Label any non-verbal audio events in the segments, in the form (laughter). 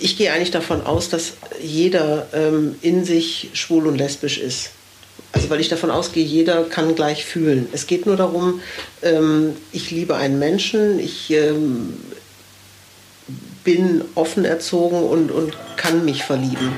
ich gehe eigentlich davon aus, dass jeder ähm, in sich schwul und lesbisch ist. Also weil ich davon ausgehe, jeder kann gleich fühlen. Es geht nur darum, ähm, ich liebe einen Menschen, ich ähm, bin offen erzogen und, und kann mich verlieben.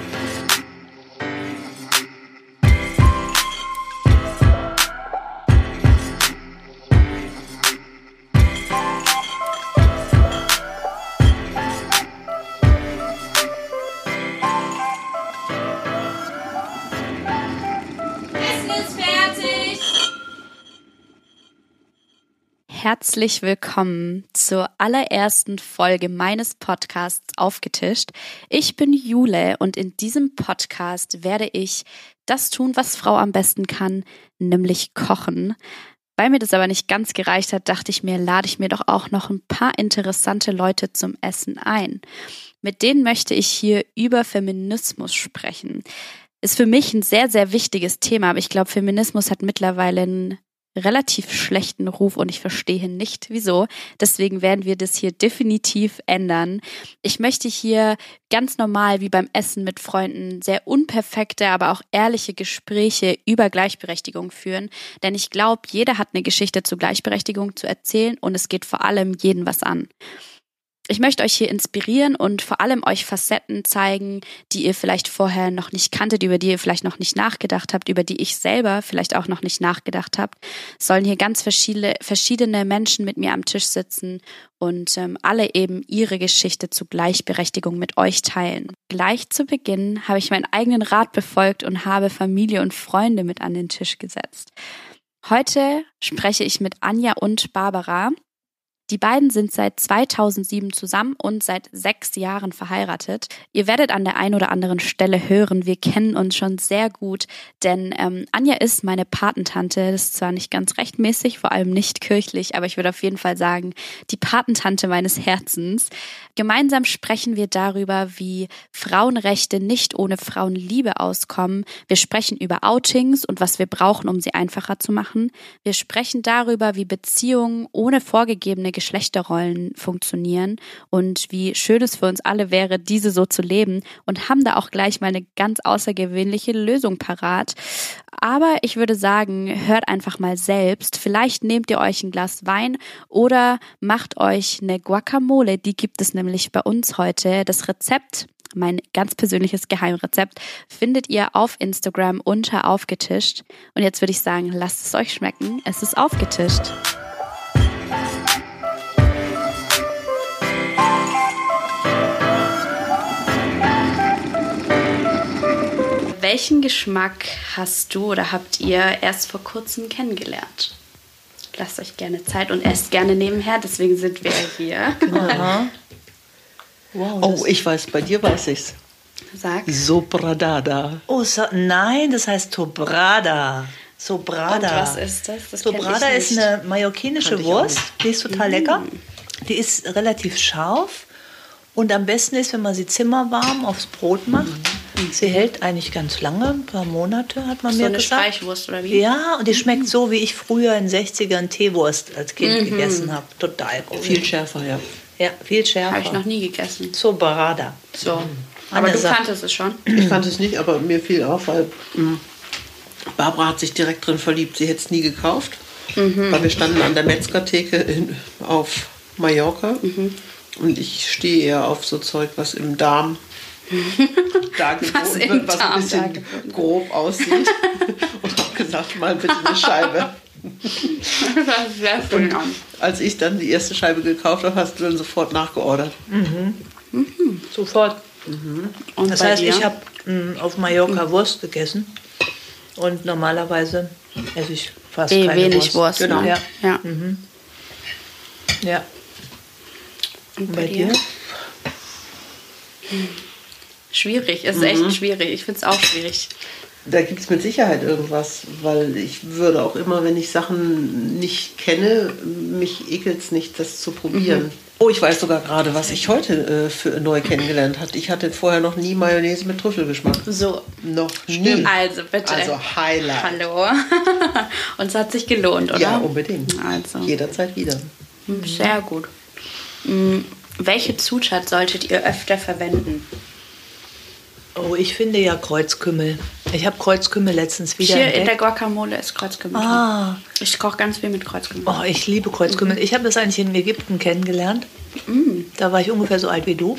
Herzlich willkommen zur allerersten Folge meines Podcasts Aufgetischt. Ich bin Jule und in diesem Podcast werde ich das tun, was Frau am besten kann, nämlich kochen. Weil mir das aber nicht ganz gereicht hat, dachte ich mir, lade ich mir doch auch noch ein paar interessante Leute zum Essen ein. Mit denen möchte ich hier über Feminismus sprechen ist für mich ein sehr, sehr wichtiges Thema, aber ich glaube, Feminismus hat mittlerweile einen relativ schlechten Ruf und ich verstehe nicht wieso. Deswegen werden wir das hier definitiv ändern. Ich möchte hier ganz normal wie beim Essen mit Freunden sehr unperfekte, aber auch ehrliche Gespräche über Gleichberechtigung führen, denn ich glaube, jeder hat eine Geschichte zu Gleichberechtigung zu erzählen und es geht vor allem jeden was an. Ich möchte euch hier inspirieren und vor allem euch Facetten zeigen, die ihr vielleicht vorher noch nicht kanntet, über die ihr vielleicht noch nicht nachgedacht habt, über die ich selber vielleicht auch noch nicht nachgedacht habt. Es sollen hier ganz verschiedene, verschiedene Menschen mit mir am Tisch sitzen und ähm, alle eben ihre Geschichte zu Gleichberechtigung mit euch teilen. Gleich zu Beginn habe ich meinen eigenen Rat befolgt und habe Familie und Freunde mit an den Tisch gesetzt. Heute spreche ich mit Anja und Barbara. Die beiden sind seit 2007 zusammen und seit sechs Jahren verheiratet. Ihr werdet an der einen oder anderen Stelle hören, wir kennen uns schon sehr gut, denn ähm, Anja ist meine Patentante. Das ist zwar nicht ganz rechtmäßig, vor allem nicht kirchlich, aber ich würde auf jeden Fall sagen, die Patentante meines Herzens. Gemeinsam sprechen wir darüber, wie Frauenrechte nicht ohne Frauenliebe auskommen. Wir sprechen über Outings und was wir brauchen, um sie einfacher zu machen. Wir sprechen darüber, wie Beziehungen ohne vorgegebene Geschlechterrollen funktionieren und wie schön es für uns alle wäre, diese so zu leben und haben da auch gleich mal eine ganz außergewöhnliche Lösung parat. Aber ich würde sagen, hört einfach mal selbst. Vielleicht nehmt ihr euch ein Glas Wein oder macht euch eine Guacamole. Die gibt es nämlich bei uns heute. Das Rezept mein ganz persönliches Geheimrezept findet ihr auf Instagram unter aufgetischt. Und jetzt würde ich sagen, lasst es euch schmecken. Es ist aufgetischt. Welchen Geschmack hast du oder habt ihr erst vor kurzem kennengelernt? Lasst euch gerne Zeit und esst gerne nebenher, deswegen sind wir hier. Genau. Wow, oh, ich weiß, bei dir weiß ich's. Sag. Sobradada. Oh, so, nein, das heißt Tobrada. Sobrada. Und was ist das? das Sobrada ist eine mallorquinische Wurst. Die ist total mm. lecker. Die ist relativ scharf. Und am besten ist, wenn man sie zimmerwarm aufs Brot macht. Mm. Sie hält eigentlich ganz lange, ein paar Monate hat man so mir eine gesagt. Streichwurst oder wie? Ja, und die schmeckt so, wie ich früher in den 60ern Teewurst als Kind mhm. gegessen habe. Total gut. Viel schärfer, ja. Ja, viel schärfer. Habe ich noch nie gegessen. So Barada. So. Mhm. Aber du Sache. kanntest es schon? Ich kannte es nicht, aber mir fiel auf, weil mh, Barbara hat sich direkt drin verliebt. Sie hätte es nie gekauft, mhm. weil wir standen an der Metzgertheke in, auf Mallorca. Mhm. Und ich stehe eher auf so Zeug, was im Darm (laughs) dargeboten wird, was ein bisschen grob aussieht. (laughs) und habe gesagt, mal bitte eine Scheibe. und als ich dann die erste Scheibe gekauft habe, hast du dann sofort nachgeordert. Mhm. Mhm. Sofort. Mhm. das heißt, dir? ich habe hm, auf Mallorca. Wurst gegessen und normalerweise esse ich fast e, keine wenig Wurst. Wurst genau. Ne? Ja. Ja. Mhm. ja. Und bei, bei dir? dir? Schwierig, es ist mhm. echt schwierig. Ich finde es auch schwierig. Da gibt es mit Sicherheit irgendwas, weil ich würde auch immer, wenn ich Sachen nicht kenne, mich ekelt es nicht, das zu probieren. Mhm. Oh, ich weiß sogar gerade, was ich heute äh, für neu kennengelernt habe. Ich hatte vorher noch nie Mayonnaise mit Trüffelgeschmack. So. Noch nie. Also bitte. Also Highlight. Hallo. (laughs) Und es hat sich gelohnt, oder? Ja, unbedingt. Also. Jederzeit wieder. Sehr gut. Mhm. Welche Zutat solltet ihr öfter verwenden? Oh, ich finde ja Kreuzkümmel. Ich habe Kreuzkümmel letztens wieder Hier entdeckt. in der Guacamole ist Kreuzkümmel. Ah. drin. Ich koche ganz viel mit Kreuzkümmel. Oh, ich liebe Kreuzkümmel. Ich habe das eigentlich in Ägypten kennengelernt. Da war ich ungefähr so alt wie du.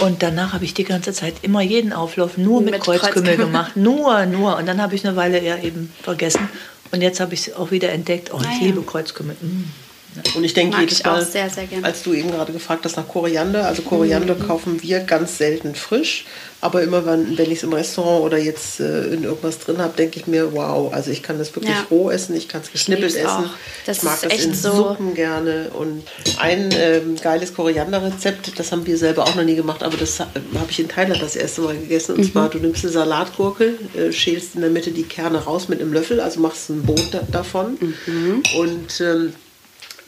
Und danach habe ich die ganze Zeit immer jeden Auflauf nur mit, Mit Kreuzkümmel Kreuzkümmel. gemacht. Nur, nur. Und dann habe ich eine Weile ja eben vergessen. Und jetzt habe ich es auch wieder entdeckt. Oh, ich Ah, ja. liebe Kreuzkümmel. Mm. Und ich denke jedes ich auch Mal, sehr, sehr als du eben gerade gefragt hast nach Koriander, also Koriander Mhm. kaufen wir ganz selten frisch, aber immer wenn, wenn ich es im Restaurant oder jetzt äh, in irgendwas drin habe, denke ich mir, wow, also ich kann das wirklich Ja. roh essen, ich kann es geschnippelt essen, ich mag das in so- Suppen gerne und ein ähm, geiles Korianderrezept, das haben wir selber auch noch nie gemacht, aber das ha- habe ich in Thailand das erste Mal gegessen Mhm. und zwar du nimmst eine Salatgurke, äh, schälst in der Mitte die Kerne raus mit einem Löffel, also machst ein Boot da, davon Mhm. und ähm,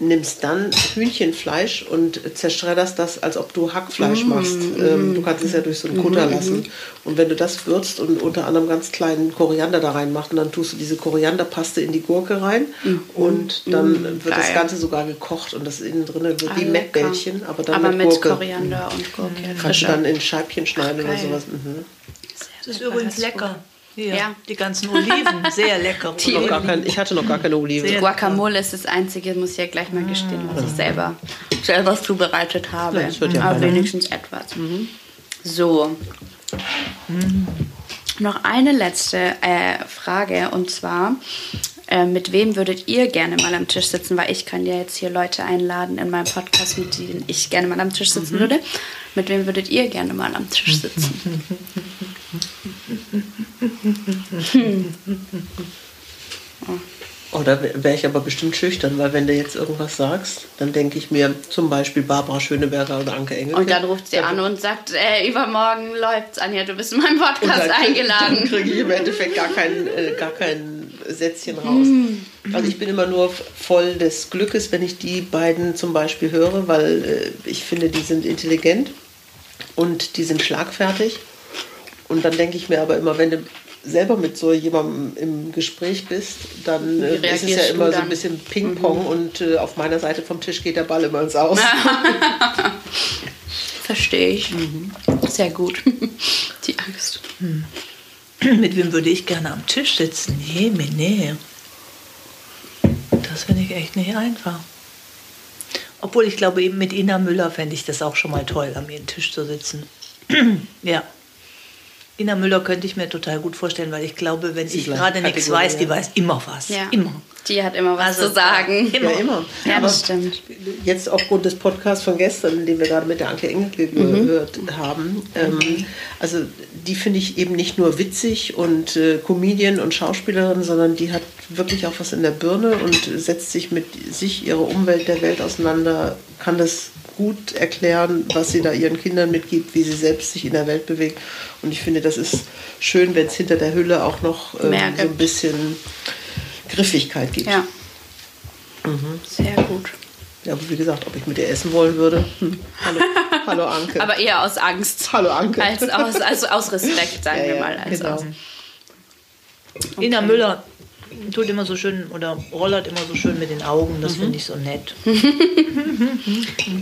nimmst dann Hühnchenfleisch und zerschredderst das, als ob du Hackfleisch machst. Ähm, du kannst es ja durch so einen Kutter lassen. Und wenn du das würzt und unter anderem ganz kleinen Koriander da reinmachst, und dann tust du diese Korianderpaste in die Gurke rein und dann wird das Geil. Ganze sogar gekocht und das innen drin wird Ah, wie lecker. Mettbällchen, aber dann Aber mit, mit Gurke. Koriander und Gurke. Kannst du dann in Scheibchen schneiden oder Geil. sowas. Mhm. Das ist übrigens lecker. Hier, Ja. Die ganzen Oliven, sehr lecker. (laughs) Die Oliven. kein, ich hatte noch gar keine Oliven. Sehr- Guacamole ist das Einzige, muss ich ja gleich mal gestehen, was ich selber, selber zubereitet habe. Ja, ja Aber wenigstens etwas. So. Noch eine letzte äh, Frage und zwar, äh, mit wem würdet ihr gerne mal am Tisch sitzen? Weil ich kann ja jetzt hier Leute einladen in meinem Podcast, mit denen ich gerne mal am Tisch sitzen würde. Mit wem würdet ihr gerne mal am Tisch sitzen? (laughs) (laughs) Da wäre ich aber bestimmt schüchtern, weil wenn du jetzt irgendwas sagst, dann denke ich mir zum Beispiel Barbara Schöneberger oder Anke Engelke. Und dann ruft sie an und sagt, äh, übermorgen läuft's, Anja, du bist in meinem Podcast dann krieg- Dann eingeladen. kriege ich im Endeffekt gar kein, äh, gar kein Sätzchen raus. Hm. Also ich bin immer nur voll des Glückes, wenn ich die beiden zum Beispiel höre, weil äh, ich finde, die sind intelligent und die sind schlagfertig. Und dann denke ich mir aber immer, wenn du selber mit so jemandem im Gespräch bist, dann äh, ist es ja immer so dann? ein bisschen Ping-Pong und äh, auf meiner Seite vom Tisch geht der Ball immer ins Aus. (laughs) Verstehe ich. Sehr gut. (laughs) Die Angst. Mit wem würde ich gerne am Tisch sitzen? Nee, mir nee. Das finde ich echt nicht einfach. Obwohl ich glaube, eben mit Ina Müller fände ich das auch schon mal toll, am ihren Tisch zu sitzen. (clears throat) ja. Ina Müller könnte ich mir total gut vorstellen, weil ich glaube, wenn ich gleiche gerade nichts weiß, die weiß immer was. Ja. Immer. Die hat immer was Also, zu sagen. Immer. Ja, immer. Ja, Aber das stimmt. Jetzt aufgrund des Podcasts von gestern, den wir gerade mit der Anke Engelke gehört haben, ähm, also die finde ich eben nicht nur witzig und äh, Comedian und Schauspielerin, sondern die hat wirklich auch was in der Birne und setzt sich mit sich, ihrer Umwelt, der Welt auseinander, kann das gut erklären, was sie da ihren Kindern mitgibt, wie sie selbst sich in der Welt bewegt. Und ich finde, das ist schön, wenn es hinter der Hülle auch noch ähm, so ein bisschen Griffigkeit gibt. Ja. Sehr gut. Ja, aber wie gesagt, ob ich mit ihr essen wollen würde. Hm. Hallo, hallo Anke. (laughs) Aber eher aus Angst. hallo Anke. Als aus, also aus Respekt, (laughs) sagen Ja, wir ja, mal. Als genau. aus. Ina Müller tut immer so schön oder rollert immer so schön mit den Augen. Mhm. Das finde ich so nett.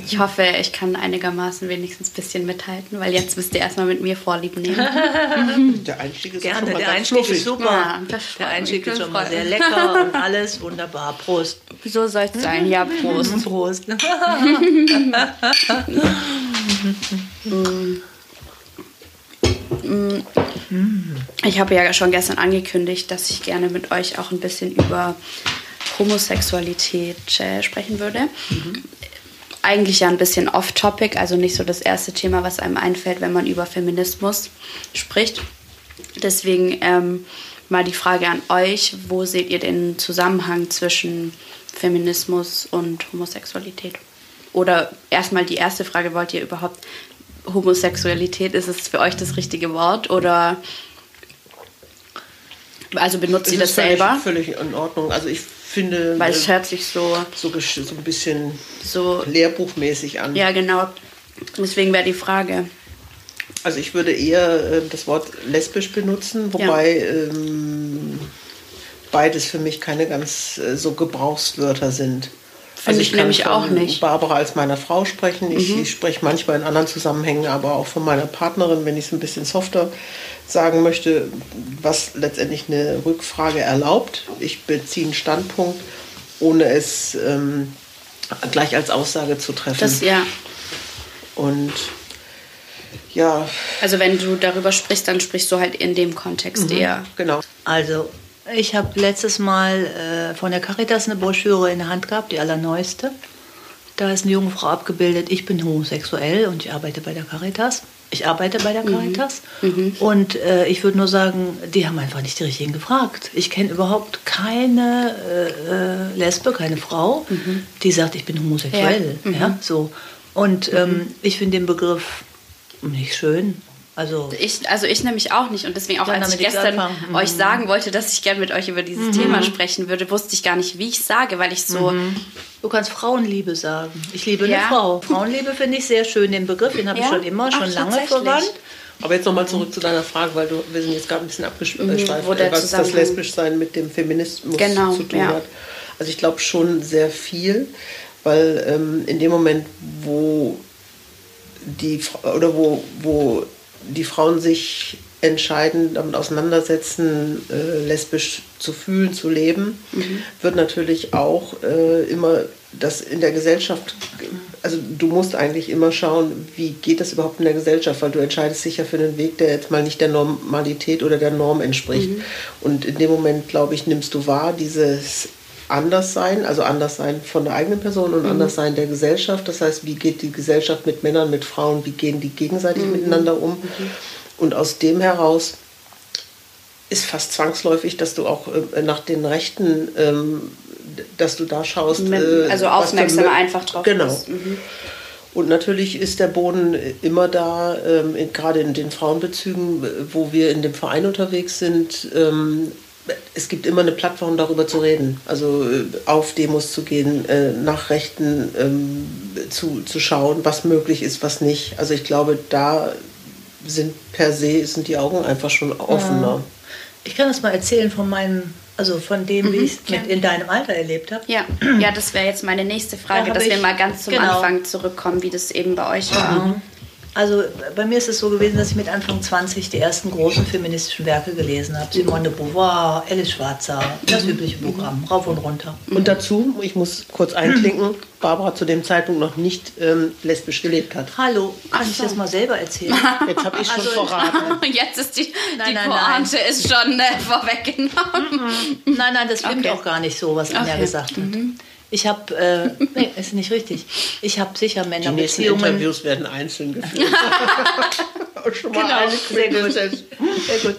Ich hoffe, ich kann einigermaßen wenigstens ein bisschen mithalten, weil jetzt müsst ihr erstmal mit mir Vorlieb nehmen. (laughs) Der Einstieg ist Gerne, schon mal der ganz Einstieg fluffig. ist super. Ja, der Einstieg ist schon mal sehr lecker (laughs) und alles wunderbar. Prost. So soll es sein. Ja, Prost. (laughs) Prost. Ich habe ja schon gestern angekündigt, dass ich gerne mit euch auch ein bisschen über Homosexualität äh, sprechen würde. Eigentlich ja ein bisschen off-topic, also nicht so das erste Thema, was einem einfällt, wenn man über Feminismus spricht. Deswegen ähm, mal die Frage an euch, wo seht ihr den Zusammenhang zwischen Feminismus und Homosexualität? Oder erstmal die erste Frage, wollt ihr überhaupt Homosexualität, ist es für euch das richtige Wort oder also benutzt ihr das völlig, selber? völlig in Ordnung. Also ich finde Weil äh, es hört sich so, so, so ein bisschen so, lehrbuchmäßig an. ja genau, deswegen wäre die Frage. Also ich würde eher äh, das Wort lesbisch benutzen, wobei ähm, beides für mich keine ganz äh, so Gebrauchswörter sind. Finde ich, ich nämlich auch nicht. Barbara als meiner Frau sprechen. Ich, mhm. ich spreche manchmal in anderen Zusammenhängen, aber auch von meiner Partnerin, wenn ich es ein bisschen softer sagen möchte, was letztendlich eine Rückfrage erlaubt. Ich beziehe einen Standpunkt, ohne es ähm, gleich als Aussage zu treffen. Das, ja. Und ja. Also wenn du darüber sprichst, dann sprichst du halt in dem Kontext mhm, eher. Genau. Also ich habe letztes Mal äh, von der Caritas eine Broschüre in der Hand gehabt, die allerneueste. Da ist eine junge Frau abgebildet, ich bin homosexuell und ich arbeite bei der Caritas. Ich arbeite bei der mhm. Caritas. Mhm. Und äh, ich würde nur sagen, die haben einfach nicht die richtigen gefragt. Ich kenne überhaupt keine äh, äh, Lesbe, keine Frau, mhm. die sagt, ich bin homosexuell. Ja. ja mhm. so. Und ähm, mhm. ich finde den Begriff nicht schön. Also ich, also ich nämlich auch nicht. Und deswegen auch, als ich gestern mhm. euch sagen wollte, dass ich gerne mit euch über dieses mhm. Thema sprechen würde, wusste ich gar nicht, wie ich sage, weil ich so... Mhm. Du kannst Frauenliebe sagen. Ich liebe ja. eine Frau. Frauenliebe finde ich sehr schön, den Begriff. Den habe ja. ich schon immer, schon Ach, lange verwandt. Aber jetzt nochmal zurück zu deiner Frage, weil du, wir sind jetzt gerade ein bisschen abgeschweift, mhm, äh, was das Lesbischsein mit dem Feminismus genau, zu tun ja. hat. Also ich glaube schon sehr viel, weil ähm, in dem Moment, wo die oder wo, wo die Frauen sich entscheiden, damit auseinandersetzen, äh, lesbisch zu fühlen, zu leben, mhm. wird natürlich auch äh, immer das in der Gesellschaft, also du musst eigentlich immer schauen, wie geht das überhaupt in der Gesellschaft, weil du entscheidest dich ja für einen Weg, der jetzt mal nicht der Normalität oder der Norm entspricht. Mhm. Und in dem Moment, glaube ich, nimmst du wahr, dieses Anderssein, also Anderssein von der eigenen Person und mhm. Anderssein der Gesellschaft. Das heißt, wie geht die Gesellschaft mit Männern, mit Frauen, wie gehen die gegenseitig mhm. miteinander um? Mhm. Und aus dem heraus ist fast zwangsläufig, dass du auch äh, nach den Rechten, ähm, dass du da schaust. Äh, also aufmerksam einfach drauf. Genau. Mhm. Und natürlich ist der Boden immer da, ähm, gerade in den Frauenbezügen, wo wir in dem Verein unterwegs sind, ähm, es gibt immer eine Plattform, darüber zu reden. Also äh, auf Demos zu gehen, äh, nach Rechten ähm, zu, zu schauen, was möglich ist, was nicht. Also ich glaube, da sind per se sind die Augen einfach schon offener. Ja. Ich kann das mal erzählen von meinem, also von dem, mhm, wie ich es in deinem Alter erlebt habe. Ja, ja das wäre jetzt meine nächste Frage, da dass wir mal ganz zum genau. Anfang zurückkommen, wie das eben bei euch war. Mhm. Also bei mir ist es so gewesen, dass ich mit Anfang 20 die ersten großen feministischen Werke gelesen habe. Simone de Beauvoir, Alice Schwarzer, das übliche Programm, rauf und runter. Und dazu, ich muss kurz einklinken, Barbara zu dem Zeitpunkt noch nicht ähm, lesbisch gelebt hat. Hallo, kann so. ich das mal selber erzählen? (laughs) Jetzt habe ich schon also, verraten. (laughs) Jetzt ist die, nein, die nein, Pointe nein. ist schon äh, vorweggenommen. Nein, nein, das stimmt okay. auch gar nicht so, was Anja okay. gesagt hat. Mhm. Ich habe, äh, (laughs) nee, ist nicht richtig. Ich habe sicher Männerbeziehungen. Die Interviews werden einzeln geführt. (laughs) (laughs) Schon mal genau, sehr gut. sehr gut.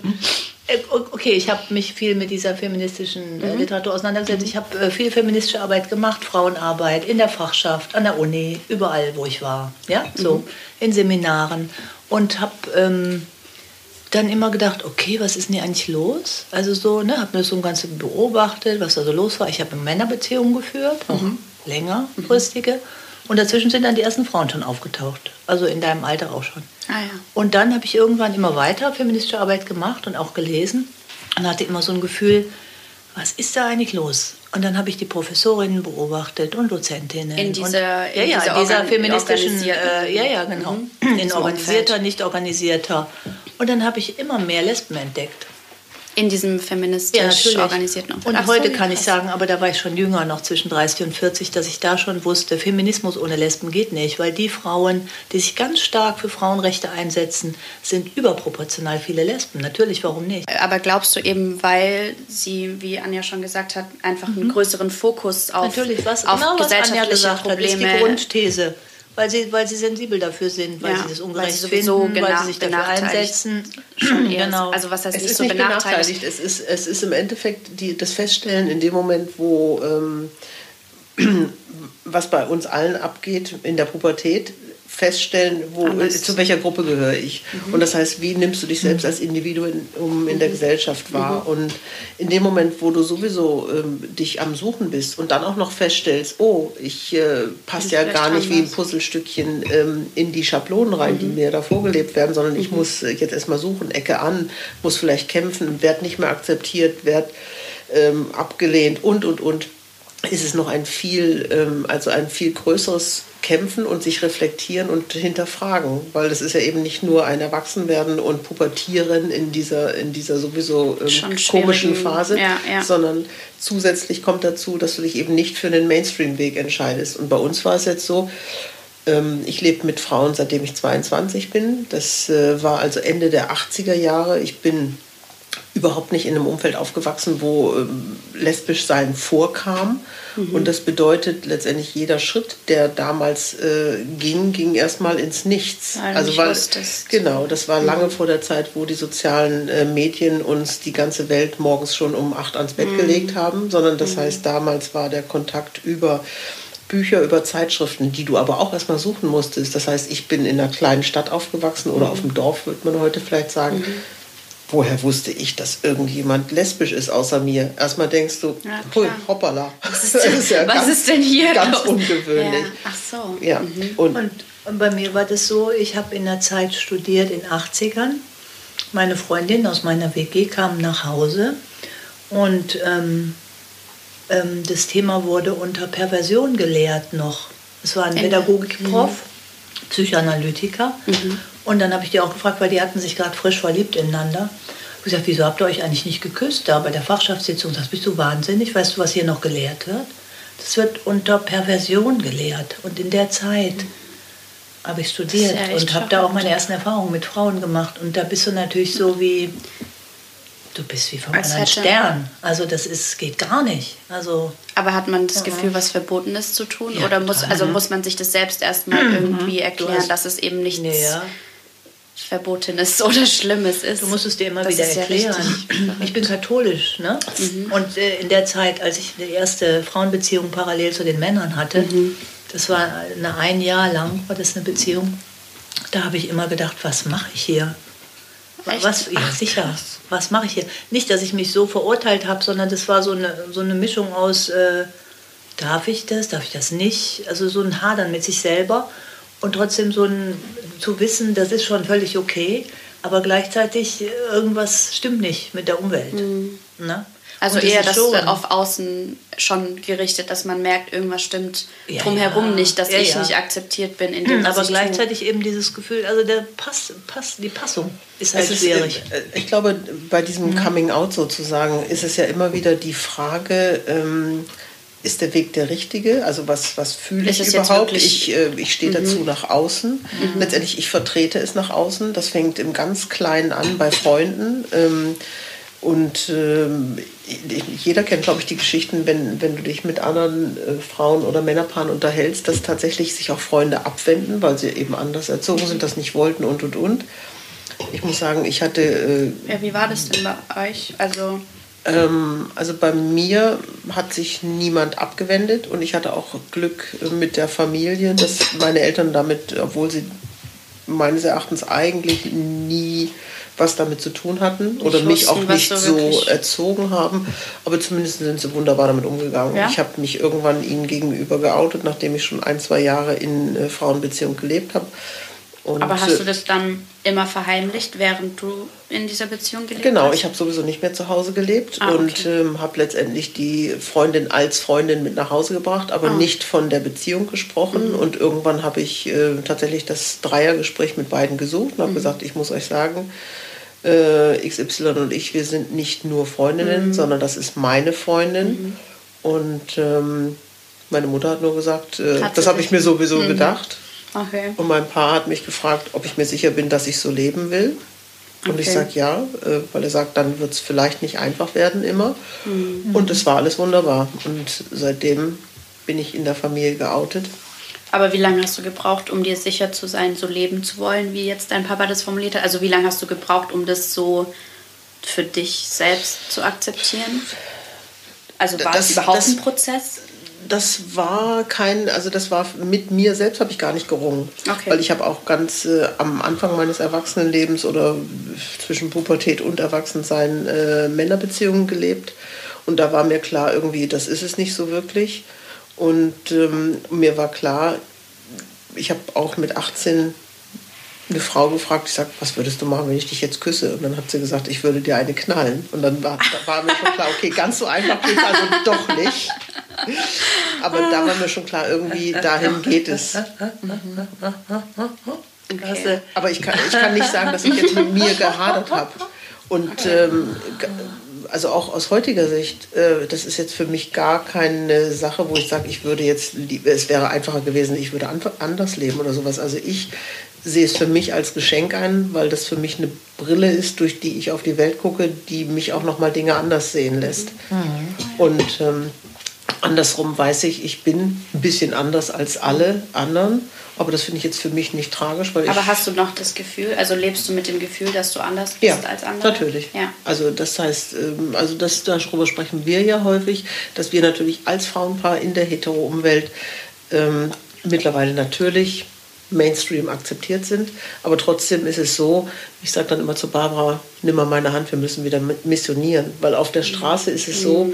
Äh, okay, ich habe mich viel mit dieser feministischen äh, mhm. Literatur auseinandergesetzt. Ich habe äh, viel feministische Arbeit gemacht, Frauenarbeit in der Fachschaft, an der Uni, überall, wo ich war. Ja, so mhm. in Seminaren und habe ähm, dann immer gedacht, okay, was ist denn hier eigentlich los? Also so, ne, habe mir so ein ganzes beobachtet, was da so los war. Ich habe Männerbeziehungen geführt, mhm. längerfristige. Mhm. Und dazwischen sind dann die ersten Frauen schon aufgetaucht. Also in deinem Alter auch schon. Ah, ja. Und dann habe ich irgendwann immer weiter feministische Arbeit gemacht und auch gelesen. Und hatte immer so ein Gefühl, was ist da eigentlich los? Und dann habe ich die Professorinnen beobachtet und Dozentinnen. In dieser, und, ja, ja, in dieser feministischen, äh, ja, ja, genau. Mhm. In organisierter, nicht organisierter. Und dann habe ich immer mehr Lesben entdeckt. In diesem feministisch ja, organisierten Umfeld. Und Ach heute so, kann ich sagen, aber da war ich schon jünger, noch zwischen 30 und 40, dass ich da schon wusste, Feminismus ohne Lesben geht nicht, weil die Frauen, die sich ganz stark für Frauenrechte einsetzen, sind überproportional viele Lesben. Natürlich, warum nicht? Aber glaubst du eben, weil sie, wie Anja schon gesagt hat, einfach einen mhm. größeren Fokus auf, Natürlich, was, auf genau, gesellschaftliche was Anja gesagt Probleme... Hat, ist die Grundthese weil sie, weil sie sensibel dafür sind, weil ja, sie das ungerecht weil sie finden, weil sie sich dafür einsetzen. Schon (clears throat) genau. Also was heißt es nicht ist so nicht benachteiligt? benachteiligt? Es ist, es ist im Endeffekt die, das Feststellen in dem Moment, wo ähm, (clears throat) was bei uns allen abgeht in der Pubertät, feststellen, wo, zu welcher Gruppe gehöre ich. Mhm. Und das heißt, wie nimmst du dich selbst als Individuum in der mhm. Gesellschaft wahr? Mhm. Und in dem Moment, wo du sowieso ähm, dich am Suchen bist und dann auch noch feststellst, oh, ich äh, passe ja gar nicht wie ein Puzzlestückchen ähm, in die Schablonen rein, die mhm. mir da vorgelebt werden, sondern ich mhm. muss äh, jetzt erstmal suchen, Ecke an, muss vielleicht kämpfen, werde nicht mehr akzeptiert, werde ähm, abgelehnt und, und, und ist es noch ein viel, ähm, also ein viel größeres Kämpfen und sich reflektieren und hinterfragen, weil das ist ja eben nicht nur ein Erwachsenwerden und Pubertieren in dieser, in dieser sowieso ähm, komischen Phase, ja, ja. sondern zusätzlich kommt dazu, dass du dich eben nicht für den Mainstream-Weg entscheidest. Und bei uns war es jetzt so, ähm, ich lebe mit Frauen, seitdem ich 22 bin. Das äh, war also Ende der 80er Jahre. Ich bin überhaupt nicht in einem Umfeld aufgewachsen, wo ähm, lesbisch sein vorkam. Mhm. Und das bedeutet letztendlich jeder Schritt, der damals äh, ging, ging erstmal ins Nichts. Weil also weil genau, das war mhm. lange vor der Zeit, wo die sozialen äh, Medien uns die ganze Welt morgens schon um acht ans Bett mhm. gelegt haben, sondern das mhm. heißt, damals war der Kontakt über Bücher über Zeitschriften, die du aber auch erstmal suchen musstest. Das heißt, ich bin in einer kleinen Stadt aufgewachsen oder mhm. auf dem Dorf, würde man heute vielleicht sagen. Mhm woher wusste ich, dass irgendjemand lesbisch ist außer mir? Erstmal denkst du, ja, hui, hoppala. Was ist (laughs) denn, ist ja was ganz, ist denn hier? Ganz ungewöhnlich. Ja. Ach so. Ja. Mhm. Und, und, und, bei mir war das so, ich habe in der Zeit studiert in den 80ern. Meine Freundin aus meiner WG kam nach Hause und ähm, ähm, das Thema wurde unter Perversion gelehrt noch. Es war ein Pädagogikprof, mhm. Psychoanalytiker. Mhm. Und dann habe ich die auch gefragt, weil die hatten sich gerade frisch verliebt ineinander. Ich habe gesagt, wieso habt ihr euch eigentlich nicht geküsst da bei der Fachschaftssitzung? Das bist du wahnsinnig. Weißt du, was hier noch gelehrt wird? Das wird unter Perversion gelehrt. Und in der Zeit habe ich studiert ja und habe da auch meine ersten Erfahrungen mit Frauen gemacht. Und da bist du natürlich so wie, du bist wie von einem Stern. Also das ist, geht gar nicht. Also, Aber hat man das Gefühl, was Verbotenes zu tun? Ja, Oder muss, also muss man sich das selbst erstmal mhm. irgendwie erklären, dass es eben nichts... Nee, ja Verbotenes (laughs) oder Schlimmes ist. Du musst es dir immer das wieder erklären. Ja ich bin katholisch, ne? Mhm. Und äh, in der Zeit, als ich die erste Frauenbeziehung parallel zu den Männern hatte, mhm. das war eine, ein Jahr lang, war das eine Beziehung, da habe ich immer gedacht, was mache ich hier? Echt? Was, ja, Ach, sicher. Krass. Was mache ich hier? Nicht, dass ich mich so verurteilt habe, sondern das war so eine, so eine Mischung aus, äh, darf ich das, darf ich das nicht? Also so ein Hadern mit sich selber und trotzdem so ein, zu wissen, das ist schon völlig okay, aber gleichzeitig äh, irgendwas stimmt nicht mit der Umwelt. Mhm. Ne? Also eher das schon, auf Außen schon gerichtet, dass man merkt, irgendwas stimmt ja, drumherum ja. nicht, dass ja, ich nicht akzeptiert bin. In dem, aber gleichzeitig tue. eben dieses Gefühl, also der Pass, Pass, die Passung ist halt ist, schwierig. Äh, ich glaube, bei diesem mhm. Coming Out sozusagen ist es ja immer wieder die Frage, ähm, ist der Weg der richtige? Also was, was fühle ich überhaupt? Ich, äh, ich stehe mhm. dazu nach außen. Mhm. Letztendlich, ich vertrete es nach außen. Das fängt im ganz Kleinen an bei Freunden. Ähm, und ähm, jeder kennt, glaube ich, die Geschichten, wenn, wenn du dich mit anderen äh, Frauen oder Männerpaaren unterhältst, dass tatsächlich sich auch Freunde abwenden, weil sie eben anders erzogen sind, das nicht wollten und und und. Ich muss sagen, ich hatte. Äh, ja, wie war das denn bei euch? Also ähm, also bei mir hat sich niemand abgewendet und ich hatte auch Glück mit der Familie, dass meine Eltern damit, obwohl sie meines Erachtens eigentlich nie was damit zu tun hatten oder wussten, mich auch nicht so, so erzogen haben, aber zumindest sind sie wunderbar damit umgegangen. Ja? Ich habe mich irgendwann ihnen gegenüber geoutet, nachdem ich schon ein, zwei Jahre in äh, Frauenbeziehung gelebt habe und Aber hast du das dann immer verheimlicht, während du in dieser Beziehung gelebt genau, hast? Genau, ich habe sowieso nicht mehr zu Hause gelebt ah, okay. und ähm, habe letztendlich die Freundin als Freundin mit nach Hause gebracht, aber ah. nicht von der Beziehung gesprochen. Mhm. Und irgendwann habe ich äh, tatsächlich das Dreiergespräch mit beiden gesucht und habe mhm. gesagt, ich muss euch sagen, äh, XY und ich, wir sind nicht nur Freundinnen, mhm. sondern das ist meine Freundin. Mhm. Und ähm, meine Mutter hat nur gesagt, äh, das habe ich mir sowieso mhm. gedacht. Okay. Und mein Paar hat mich gefragt, ob ich mir sicher bin, dass ich so leben will. Und okay. ich sage ja, äh, weil er sagt, dann wird es vielleicht nicht einfach werden immer. Mhm. Und es war alles wunderbar. Und seitdem bin ich in der Familie geoutet. Aber wie lange hast du gebraucht, um dir sicher zu sein, so leben zu wollen, wie jetzt dein Papa das formuliert hat? Also wie lange hast du gebraucht, um das so für dich selbst zu akzeptieren? Also war das, es überhaupt das, ein Prozess? Das war kein, also das war mit mir selbst habe ich gar nicht gerungen. Okay. Weil ich habe auch ganz äh, am Anfang meines Erwachsenenlebens oder zwischen Pubertät und Erwachsensein äh, Männerbeziehungen gelebt. Und da war mir klar, irgendwie, das ist es nicht so wirklich. Und ähm, mir war klar, ich habe auch mit 18 eine Frau gefragt, ich sage, was würdest du machen, wenn ich dich jetzt küsse? Und dann hat sie gesagt, ich würde dir eine knallen. Und dann war, da war mir schon klar, okay, ganz so einfach geht es also doch nicht. Aber da war mir schon klar, irgendwie dahin geht es. Okay. Aber ich kann, ich kann nicht sagen, dass ich jetzt mit mir gehadert habe. Und ähm, also auch aus heutiger Sicht, äh, das ist jetzt für mich gar keine Sache, wo ich sage, ich würde jetzt, es wäre einfacher gewesen, ich würde anders leben oder sowas. Also ich sehe es für mich als Geschenk ein, weil das für mich eine Brille ist, durch die ich auf die Welt gucke, die mich auch noch mal Dinge anders sehen lässt. Mhm. Und ähm, andersrum weiß ich, ich bin ein bisschen anders als alle anderen. Aber das finde ich jetzt für mich nicht tragisch. Weil Aber hast du noch das Gefühl, also lebst du mit dem Gefühl, dass du anders bist ja, als andere? Natürlich. Ja. Also das heißt, ähm, also das, darüber sprechen wir ja häufig, dass wir natürlich als Frauenpaar in der Hetero-Umwelt ähm, mittlerweile natürlich Mainstream akzeptiert sind. Aber trotzdem ist es so, ich sage dann immer zu Barbara, nimm mal meine Hand, wir müssen wieder missionieren. Weil auf der Straße ist es so,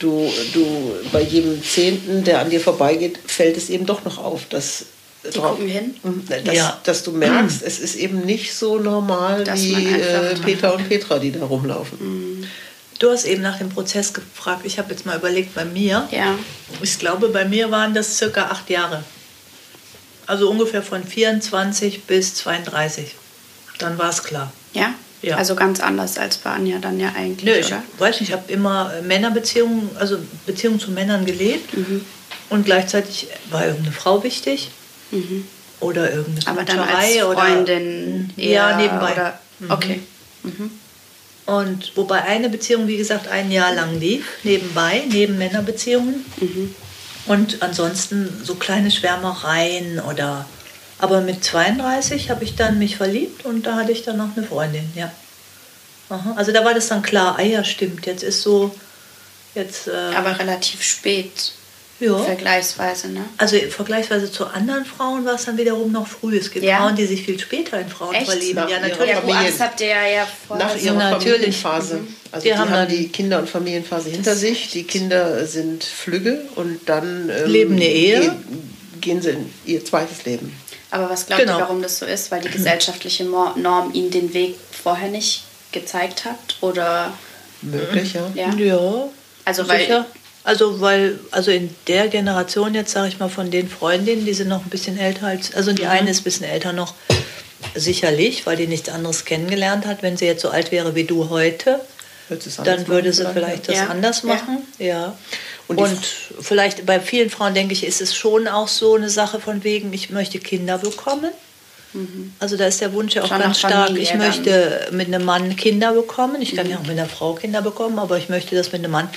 du, du bei jedem Zehnten, der an dir vorbeigeht, fällt es eben doch noch auf, dass die gucken hin. Mhm. Dass, ja. dass du merkst, es ist eben nicht so normal dass wie äh, Peter und Petra, die da rumlaufen. Mhm. Du hast eben nach dem Prozess gefragt. Ich habe jetzt mal überlegt, bei mir. Ja. Ich glaube, bei mir waren das circa acht Jahre. Also ungefähr von 24 bis 32. Dann war es klar. Ja? Ja? Also ganz anders als bei Anja dann ja eigentlich. Nö, ich weiß nicht, ich habe immer Männerbeziehungen, also Beziehungen zu Männern gelebt. Mhm. Und gleichzeitig war irgendeine Frau wichtig. Mhm. Oder irgendeine Aber dann als Freundin oder, Ja, nebenbei. Oder, mhm. okay. Mhm. Und wobei eine Beziehung, wie gesagt, ein Jahr lang lief, nebenbei, neben Männerbeziehungen. Mhm. Und ansonsten so kleine Schwärmereien oder. Aber mit 32 habe ich dann mich verliebt und da hatte ich dann noch eine Freundin, ja. Aha. Also da war das dann klar, ah ja, stimmt, jetzt ist so. Jetzt, äh, Aber relativ spät. Ja. Vergleichsweise, ne? Also vergleichsweise zu anderen Frauen war es dann wiederum noch früh. Es gibt ja. Frauen, die sich viel später in Frauen Echt? verlieben. Nach ja, natürlich. Ja, das habt ihr ja vorher. Nach ihrer natürlich. Familienphase. Mhm. Also die, die haben, haben die Kinder- und Familienphase hinter sich. Die Kinder sind flügge und dann ähm, leben eine Ehe. Gehen, gehen sie in ihr zweites Leben. Aber was glaubt genau. ihr, warum das so ist? Weil die gesellschaftliche Norm ihnen den Weg vorher nicht gezeigt hat? Oder möglich, ja. Ja. ja. Also weil Sicher. Also weil, also in der Generation jetzt sage ich mal von den Freundinnen, die sind noch ein bisschen älter als, also die mhm. eine ist ein bisschen älter noch, sicherlich, weil die nichts anderes kennengelernt hat. Wenn sie jetzt so alt wäre wie du heute, dann würde sie vielleicht das ja. anders machen. Ja. ja. Und, Und vielleicht bei vielen Frauen, denke ich, ist es schon auch so eine Sache von wegen, ich möchte Kinder bekommen. Mhm. Also da ist der Wunsch ja auch Schon ganz stark, ich möchte mit einem Mann Kinder bekommen. Ich kann mhm. ja auch mit einer Frau Kinder bekommen, aber ich möchte das mit einem Mann.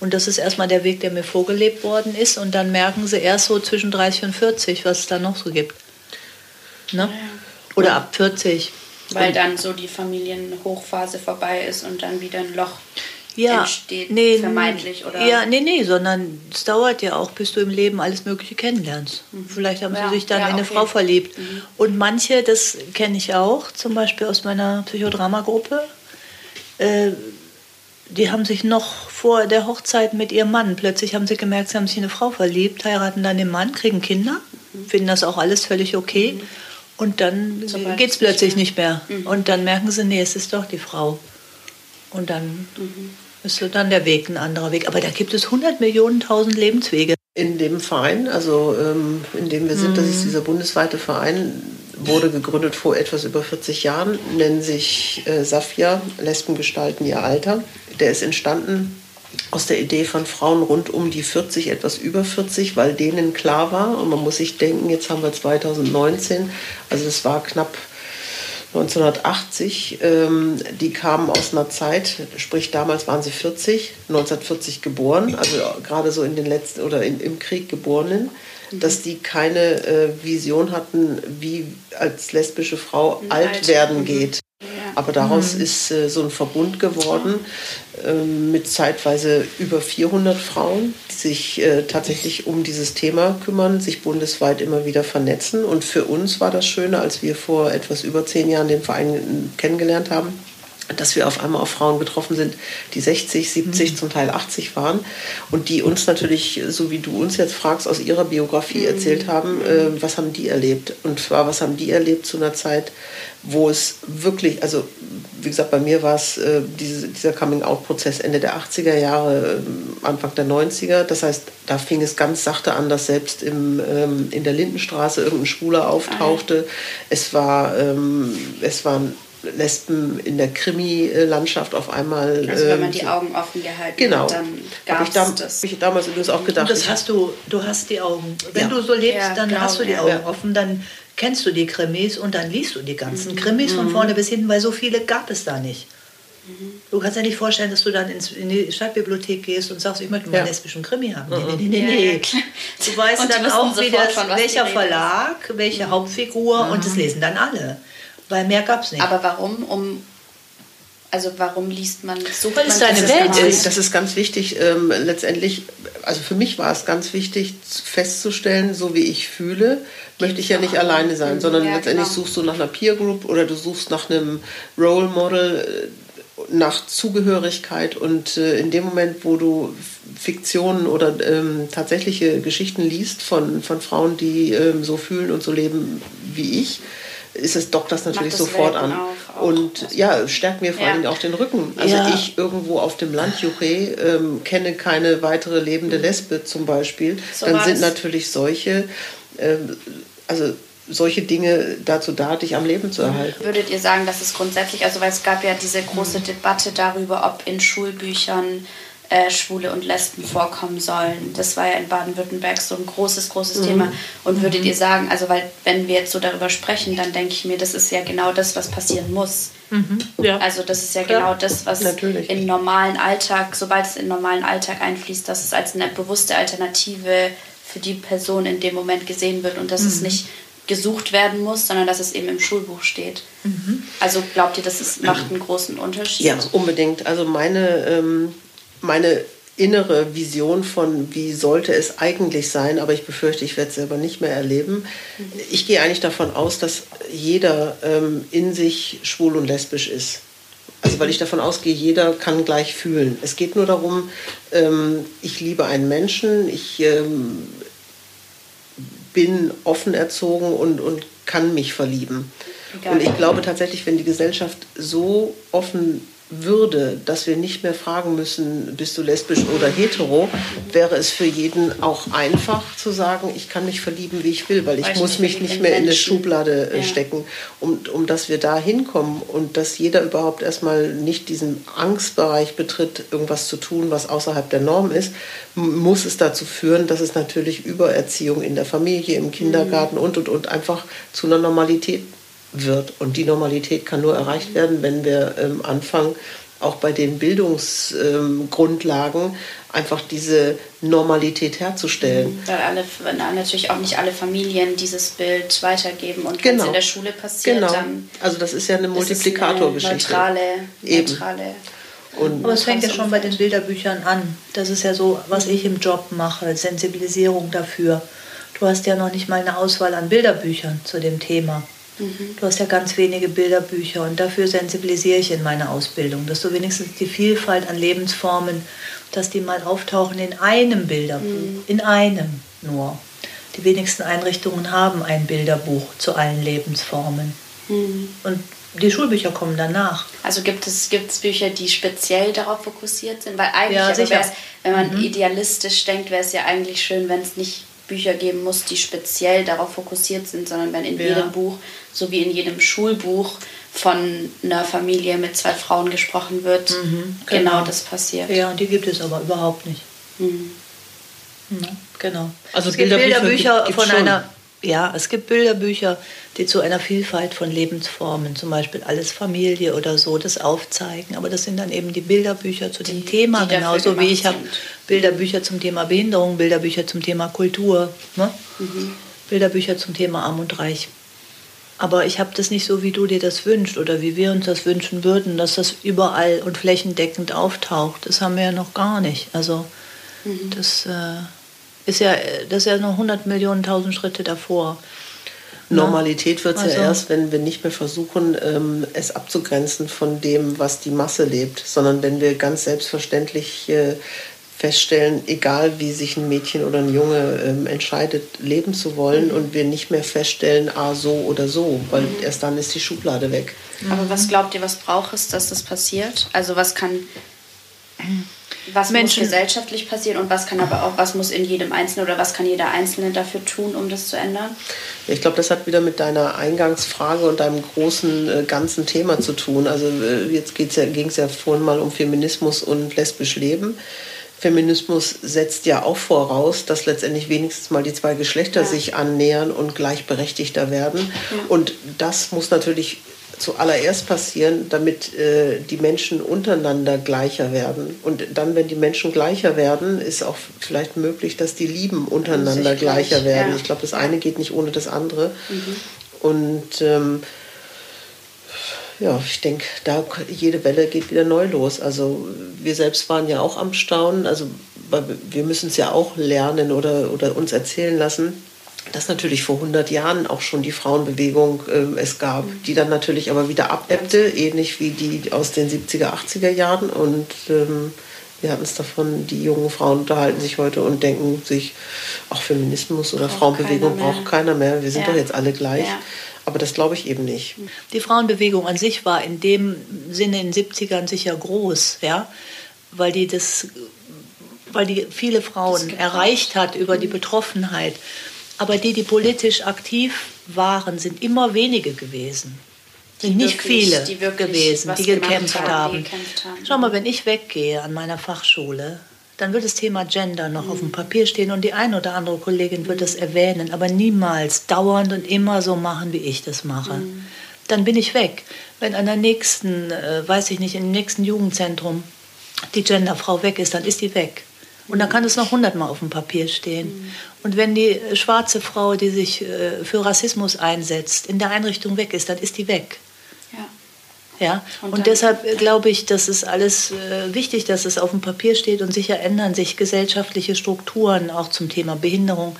Und das ist erstmal der Weg, der mir vorgelebt worden ist. Und dann merken sie erst so zwischen 30 und 40, was es da noch so gibt. Ne? Oder ab 40. Weil dann so die Familienhochphase vorbei ist und dann wieder ein Loch ja, entsteht, nee, vermeintlich, oder? Ja, nee, nee, sondern es dauert ja auch, bis du im Leben alles Mögliche kennenlernst. Mhm. Vielleicht haben ja, sie sich dann ja, in eine okay. Frau verliebt. Mhm. Und manche, das kenne ich auch, zum Beispiel aus meiner Psychodramagruppe, äh, die haben sich noch vor der Hochzeit mit ihrem Mann, plötzlich haben sie gemerkt, sie haben sich in eine Frau verliebt, heiraten dann den Mann, kriegen Kinder, mhm. finden das auch alles völlig okay. Mhm. Und dann geht es plötzlich nicht mehr. Mhm. Und dann merken sie, nee, es ist doch die Frau. Und dann mhm. Ist dann der Weg ein anderer Weg. Aber da gibt es 100 Millionen, 1000 Lebenswege. In dem Verein, also ähm, in dem wir sind, mhm. das ist mhm. dieser bundesweite Verein, wurde gegründet vor etwas über 40 Jahren, nennt sich äh, Safia, Lesben gestalten ihr Alter. Der ist entstanden aus der Idee von Frauen rund um die 40, etwas über 40, weil denen klar war, und man muss sich denken, jetzt haben wir 2019, also es war knapp 1980. Ähm, die kamen aus einer Zeit, sprich damals waren sie 40, 1940 geboren, also gerade so in den letzten oder in, im Krieg geborenen, mhm. dass die keine äh, Vision hatten, wie als lesbische Frau mhm. alt werden mhm. geht. Aber daraus mhm. ist äh, so ein Verbund geworden äh, mit zeitweise über 400 Frauen, die sich äh, tatsächlich um dieses Thema kümmern, sich bundesweit immer wieder vernetzen. Und für uns war das Schöne, als wir vor etwas über zehn Jahren den Verein kennengelernt haben, dass wir auf einmal auf Frauen getroffen sind, die 60, 70, mhm. zum Teil 80 waren und die uns natürlich, so wie du uns jetzt fragst, aus ihrer Biografie mhm. erzählt haben, äh, was haben die erlebt. Und zwar, was haben die erlebt zu einer Zeit, wo es wirklich, also wie gesagt, bei mir war es äh, diese, dieser Coming-out-Prozess Ende der 80er Jahre, äh, Anfang der 90er. Das heißt, da fing es ganz sachte an, dass selbst im, ähm, in der Lindenstraße irgendein Schwuler auftauchte. Ah. Es war, ähm, es waren Lesben in der Krimi-Landschaft auf einmal. Also wenn man ähm, die Augen offen gehalten genau. hat, dann gab es da, das. Ich damals übrigens auch gedacht. das hast du, du hast die Augen. Wenn ja. du so lebst, ja, dann genau, hast du die Augen ja. offen, dann kennst du die Krimis und dann liest du die ganzen mhm. Krimis von mhm. vorne bis hinten, weil so viele gab es da nicht. Mhm. Du kannst dir nicht vorstellen, dass du dann ins, in die Stadtbibliothek gehst und sagst, ich möchte mal einen lesbischen Krimi haben. Nee, nee, nee, nee. Du weißt dann auch, wie das, welcher Verlag, welche Hauptfigur und das lesen dann alle. Weil mehr gab es nicht. Aber warum? Um also warum liest man so? Weil es deine Welt ist. Das ist ganz wichtig. Ähm, letztendlich, also für mich war es ganz wichtig festzustellen, so wie ich fühle, möchte ich ja nicht alleine sein, sondern ja, letztendlich genau. suchst du nach einer Peer Group oder du suchst nach einem Role Model, äh, nach Zugehörigkeit und äh, in dem Moment, wo du Fiktionen oder ähm, tatsächliche Geschichten liest von, von Frauen, die ähm, so fühlen und so leben wie ich, ist es dockt das natürlich sofort an. Auf, und ja, stärkt mir vor ja. allem auch den Rücken. Also ja. ich irgendwo auf dem Land Juche ähm, kenne keine weitere lebende mhm. Lesbe zum Beispiel. So Dann sind natürlich solche, ähm, also solche Dinge dazu da, dich am Leben zu erhalten. Würdet ihr sagen, dass es grundsätzlich, also weil es gab ja diese große mhm. Debatte darüber, ob in Schulbüchern äh, Schwule und Lesben vorkommen sollen. Das war ja in Baden-Württemberg so ein großes, großes mhm. Thema. Und würdet mhm. ihr sagen, also weil wenn wir jetzt so darüber sprechen, dann denke ich mir, das ist ja genau das, was passieren muss. Mhm. Ja. Also das ist ja, ja. genau das, was Natürlich. im normalen Alltag, sobald es in den normalen Alltag einfließt, dass es als eine bewusste Alternative für die Person in dem Moment gesehen wird und dass es mhm. nicht gesucht werden muss, sondern dass es eben im Schulbuch steht. Mhm. Also glaubt ihr, das ist, macht einen großen Unterschied? Ja, unbedingt. Also meine ähm, meine innere Vision von, wie sollte es eigentlich sein, aber ich befürchte, ich werde es selber nicht mehr erleben. Ich gehe eigentlich davon aus, dass jeder ähm, in sich schwul und lesbisch ist. Also weil ich davon ausgehe, jeder kann gleich fühlen. Es geht nur darum, ähm, ich liebe einen Menschen, ich ähm, bin offen erzogen und, und kann mich verlieben. Und ich glaube tatsächlich, wenn die Gesellschaft so offen würde, dass wir nicht mehr fragen müssen, bist du lesbisch oder hetero, wäre es für jeden auch einfach zu sagen, ich kann mich verlieben, wie ich will, weil ich Weiß muss mich nicht mehr in eine Schublade äh, ja. stecken, um, um dass wir da hinkommen und dass jeder überhaupt erstmal nicht diesen Angstbereich betritt, irgendwas zu tun, was außerhalb der Norm ist, muss es dazu führen, dass es natürlich Übererziehung in der Familie, im Kindergarten mhm. und, und, und einfach zu einer Normalität wird. Und die Normalität kann nur erreicht werden, wenn wir ähm, anfangen, auch bei den Bildungsgrundlagen ähm, einfach diese Normalität herzustellen. Mhm. Weil alle, natürlich auch nicht alle Familien dieses Bild weitergeben und genau. wenn es in der Schule passiert, genau. dann also das ist ja eine Multiplikatorgeschichte. Neutrale, neutrale. Und Aber es fängt ja schon bei den Bilderbüchern an. Das ist ja so, was ich im Job mache, Sensibilisierung dafür. Du hast ja noch nicht mal eine Auswahl an Bilderbüchern zu dem Thema. Mhm. Du hast ja ganz wenige Bilderbücher und dafür sensibilisiere ich in meiner Ausbildung, dass du wenigstens die Vielfalt an Lebensformen, dass die mal auftauchen in einem Bilderbuch, mhm. in einem nur. Die wenigsten Einrichtungen haben ein Bilderbuch zu allen Lebensformen. Mhm. Und die Schulbücher kommen danach. Also gibt es, gibt es Bücher, die speziell darauf fokussiert sind? Weil eigentlich, ja, wenn man mhm. idealistisch denkt, wäre es ja eigentlich schön, wenn es nicht Bücher geben muss, die speziell darauf fokussiert sind, sondern wenn in ja. jedem Buch, so wie in jedem Schulbuch, von einer Familie mit zwei Frauen gesprochen wird, mhm, genau. genau. das passiert. Ja, und die gibt es aber überhaupt nicht. Mhm. Ja, genau. Also es gibt Bilderbücher, Bilderbücher gibt, von schon. einer ja, es gibt Bilderbücher, die zu einer Vielfalt von Lebensformen, zum Beispiel Alles Familie oder so, das aufzeigen. Aber das sind dann eben die Bilderbücher zu dem die, Thema, die genauso wie ich habe Bilderbücher zum Thema Behinderung, Bilderbücher zum Thema Kultur, ne? mhm. Bilderbücher zum Thema Arm und Reich. Aber ich habe das nicht so, wie du dir das wünschst oder wie wir uns das wünschen würden, dass das überall und flächendeckend auftaucht. Das haben wir ja noch gar nicht. Also mhm. das... Äh, ist ja, das ist ja noch 100 Millionen, 1000 Schritte davor. Normalität wird es also. ja erst, wenn wir nicht mehr versuchen, ähm, es abzugrenzen von dem, was die Masse lebt, sondern wenn wir ganz selbstverständlich äh, feststellen, egal wie sich ein Mädchen oder ein Junge ähm, entscheidet, leben zu wollen mhm. und wir nicht mehr feststellen, ah, so oder so, weil mhm. erst dann ist die Schublade weg. Aber was glaubt ihr, was braucht es, dass das passiert? Also was kann was Menschen. muss gesellschaftlich passieren und was kann aber auch, was muss in jedem Einzelnen oder was kann jeder Einzelne dafür tun, um das zu ändern? Ich glaube, das hat wieder mit deiner Eingangsfrage und deinem großen äh, ganzen Thema zu tun. Also äh, jetzt ja, ging es ja vorhin mal um Feminismus und lesbisch Leben. Feminismus setzt ja auch voraus, dass letztendlich wenigstens mal die zwei Geschlechter ja. sich annähern und gleichberechtigter werden. Ja. Und das muss natürlich zuallererst passieren, damit äh, die Menschen untereinander gleicher werden. Und dann, wenn die Menschen gleicher werden, ist auch vielleicht möglich, dass die Lieben untereinander gleicher gleich, werden. Ja. Ich glaube, das eine geht nicht ohne das andere. Mhm. Und ähm, ja, ich denke, da jede Welle geht wieder neu los. Also wir selbst waren ja auch am Staunen. Also wir müssen es ja auch lernen oder, oder uns erzählen lassen dass natürlich vor 100 Jahren auch schon die Frauenbewegung äh, es gab, mhm. die dann natürlich aber wieder abebbte, ähnlich wie die aus den 70er, 80er Jahren. Und ähm, wir hatten es davon, die jungen Frauen unterhalten sich heute und denken sich, auch Feminismus oder braucht Frauenbewegung keiner braucht keiner mehr, wir sind ja. doch jetzt alle gleich. Ja. Aber das glaube ich eben nicht. Die Frauenbewegung an sich war in dem Sinne in den 70ern sicher groß, ja, weil die das weil die viele Frauen erreicht hat über die mhm. Betroffenheit. Aber die, die politisch aktiv waren, sind immer wenige gewesen. Sind die nicht wirklich, viele die gewesen, die gekämpft haben. haben. Die gekämpft haben. Schau mal, wenn ich weggehe an meiner Fachschule, dann wird das Thema Gender noch mhm. auf dem mhm. Papier stehen und die eine oder andere Kollegin wird das erwähnen, aber niemals dauernd und immer so machen, wie ich das mache. Mhm. Dann bin ich weg. Wenn an der nächsten, äh, weiß ich nicht, im nächsten Jugendzentrum die Genderfrau weg ist, dann ist die weg. Und dann kann es noch hundertmal auf dem Papier stehen. Mhm. Und wenn die schwarze Frau, die sich äh, für Rassismus einsetzt, in der Einrichtung weg ist, dann ist die weg. Ja. Ja? Und, und deshalb äh, glaube ich, dass es alles äh, wichtig, dass es auf dem Papier steht und sicher ändern sich gesellschaftliche Strukturen auch zum Thema Behinderung.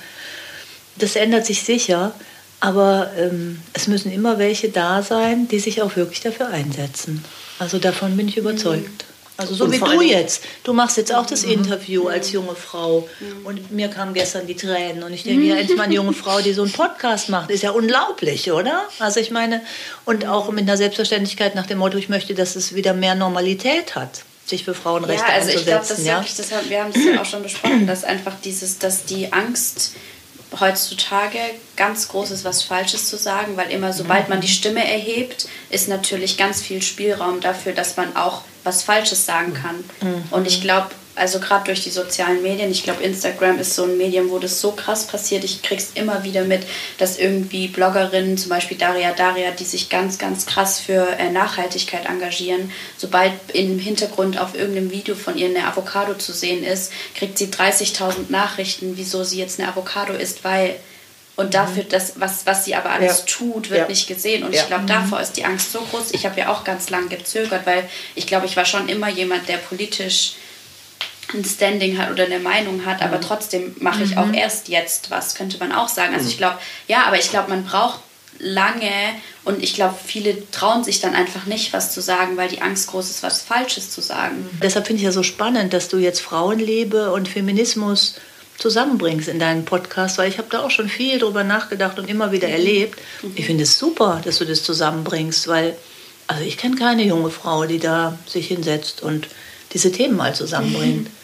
Das ändert sich sicher, aber ähm, es müssen immer welche da sein, die sich auch wirklich dafür einsetzen. Also davon bin ich überzeugt. Mhm. Also so und wie du jetzt. Du machst jetzt auch das mhm. Interview als junge Frau. Mhm. Und mir kamen gestern die Tränen. Und ich denke, ja, endlich mal eine junge Frau, die so einen Podcast macht. Ist ja unglaublich, oder? Also ich meine, und auch mit einer Selbstverständlichkeit nach dem Motto, ich möchte, dass es wieder mehr Normalität hat sich für Frauenrechte ja, also einzusetzen. Ich glaube, das ja? wirklich, das haben, wir haben es ja auch schon besprochen, dass einfach dieses, dass die Angst heutzutage ganz groß ist, was Falsches zu sagen, weil immer sobald man die Stimme erhebt, ist natürlich ganz viel Spielraum dafür, dass man auch was Falsches sagen kann. Mhm. Und ich glaube, also gerade durch die sozialen Medien, ich glaube, Instagram ist so ein Medium, wo das so krass passiert. Ich krieg's immer wieder mit, dass irgendwie Bloggerinnen, zum Beispiel Daria Daria, die sich ganz, ganz krass für äh, Nachhaltigkeit engagieren, sobald im Hintergrund auf irgendeinem Video von ihr eine Avocado zu sehen ist, kriegt sie 30.000 Nachrichten, wieso sie jetzt eine Avocado isst, weil und mhm. dafür, das, was, was sie aber alles ja. tut, wird ja. nicht gesehen. Und ja. ich glaube, davor ist die Angst so groß. Ich habe ja auch ganz lange gezögert, weil ich glaube, ich war schon immer jemand, der politisch ein Standing hat oder eine Meinung hat, aber mhm. trotzdem mache ich auch mhm. erst jetzt was, könnte man auch sagen. Also ich glaube, ja, aber ich glaube, man braucht lange und ich glaube, viele trauen sich dann einfach nicht, was zu sagen, weil die Angst groß ist, was Falsches zu sagen. Deshalb finde ich ja so spannend, dass du jetzt Frauenliebe und Feminismus zusammenbringst in deinen Podcast, weil ich habe da auch schon viel drüber nachgedacht und immer wieder mhm. erlebt. Mhm. Ich finde es super, dass du das zusammenbringst, weil also ich kenne keine junge Frau, die da sich hinsetzt und diese Themen mal zusammenbringt. Mhm. (laughs)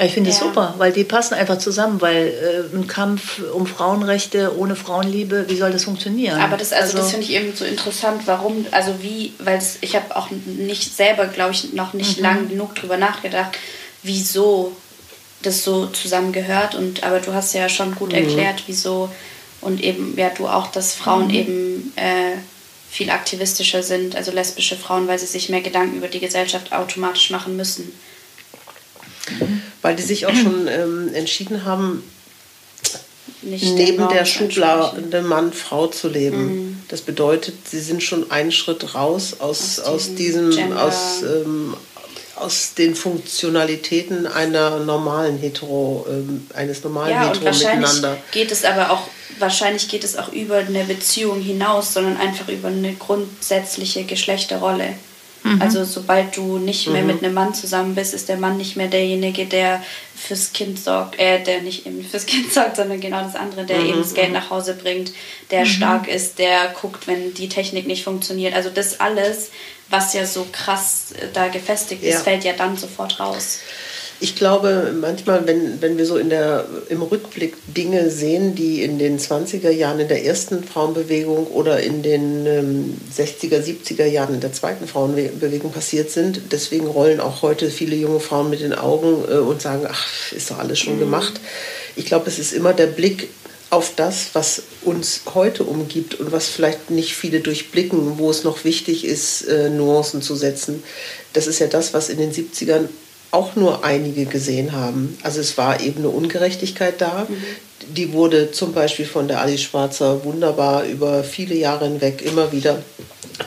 Ich finde es ja. super, weil die passen einfach zusammen, weil äh, ein Kampf um Frauenrechte ohne Frauenliebe, wie soll das funktionieren? Aber das, also, also das finde ich eben so interessant, warum, also wie, weil ich habe auch nicht selber, glaube ich, noch nicht mhm. lang genug drüber nachgedacht, wieso das so zusammengehört. Und aber du hast ja schon gut mhm. erklärt, wieso und eben ja du auch, dass Frauen mhm. eben äh, viel aktivistischer sind, also lesbische Frauen, weil sie sich mehr Gedanken über die Gesellschaft automatisch machen müssen. Weil die sich auch schon ähm, entschieden haben, Nicht neben der Schublade Mann-Frau zu leben. Mhm. Das bedeutet, sie sind schon einen Schritt raus aus, aus, aus diesem, aus, ähm, aus den Funktionalitäten einer normalen Hetero, äh, eines normalen ja, Hetero und wahrscheinlich miteinander. Geht es aber auch, wahrscheinlich geht es auch über eine Beziehung hinaus, sondern einfach über eine grundsätzliche Geschlechterrolle. Mhm. Also sobald du nicht mehr mhm. mit einem Mann zusammen bist, ist der Mann nicht mehr derjenige, der fürs Kind sorgt, äh, der nicht eben fürs Kind (laughs) sorgt, sondern genau das andere, der mhm. eben das Geld nach Hause bringt, der mhm. stark ist, der guckt, wenn die Technik nicht funktioniert. Also das alles, was ja so krass äh, da gefestigt ist, ja. fällt ja dann sofort raus. Ich glaube, manchmal, wenn, wenn wir so in der, im Rückblick Dinge sehen, die in den 20er Jahren in der ersten Frauenbewegung oder in den ähm, 60er, 70er Jahren in der zweiten Frauenbewegung passiert sind, deswegen rollen auch heute viele junge Frauen mit den Augen äh, und sagen, ach, ist doch alles schon mhm. gemacht. Ich glaube, es ist immer der Blick auf das, was uns heute umgibt und was vielleicht nicht viele durchblicken, wo es noch wichtig ist, äh, Nuancen zu setzen. Das ist ja das, was in den 70ern auch nur einige gesehen haben. Also es war eben eine Ungerechtigkeit da. Mhm. Die wurde zum Beispiel von der Alice Schwarzer wunderbar über viele Jahre hinweg immer wieder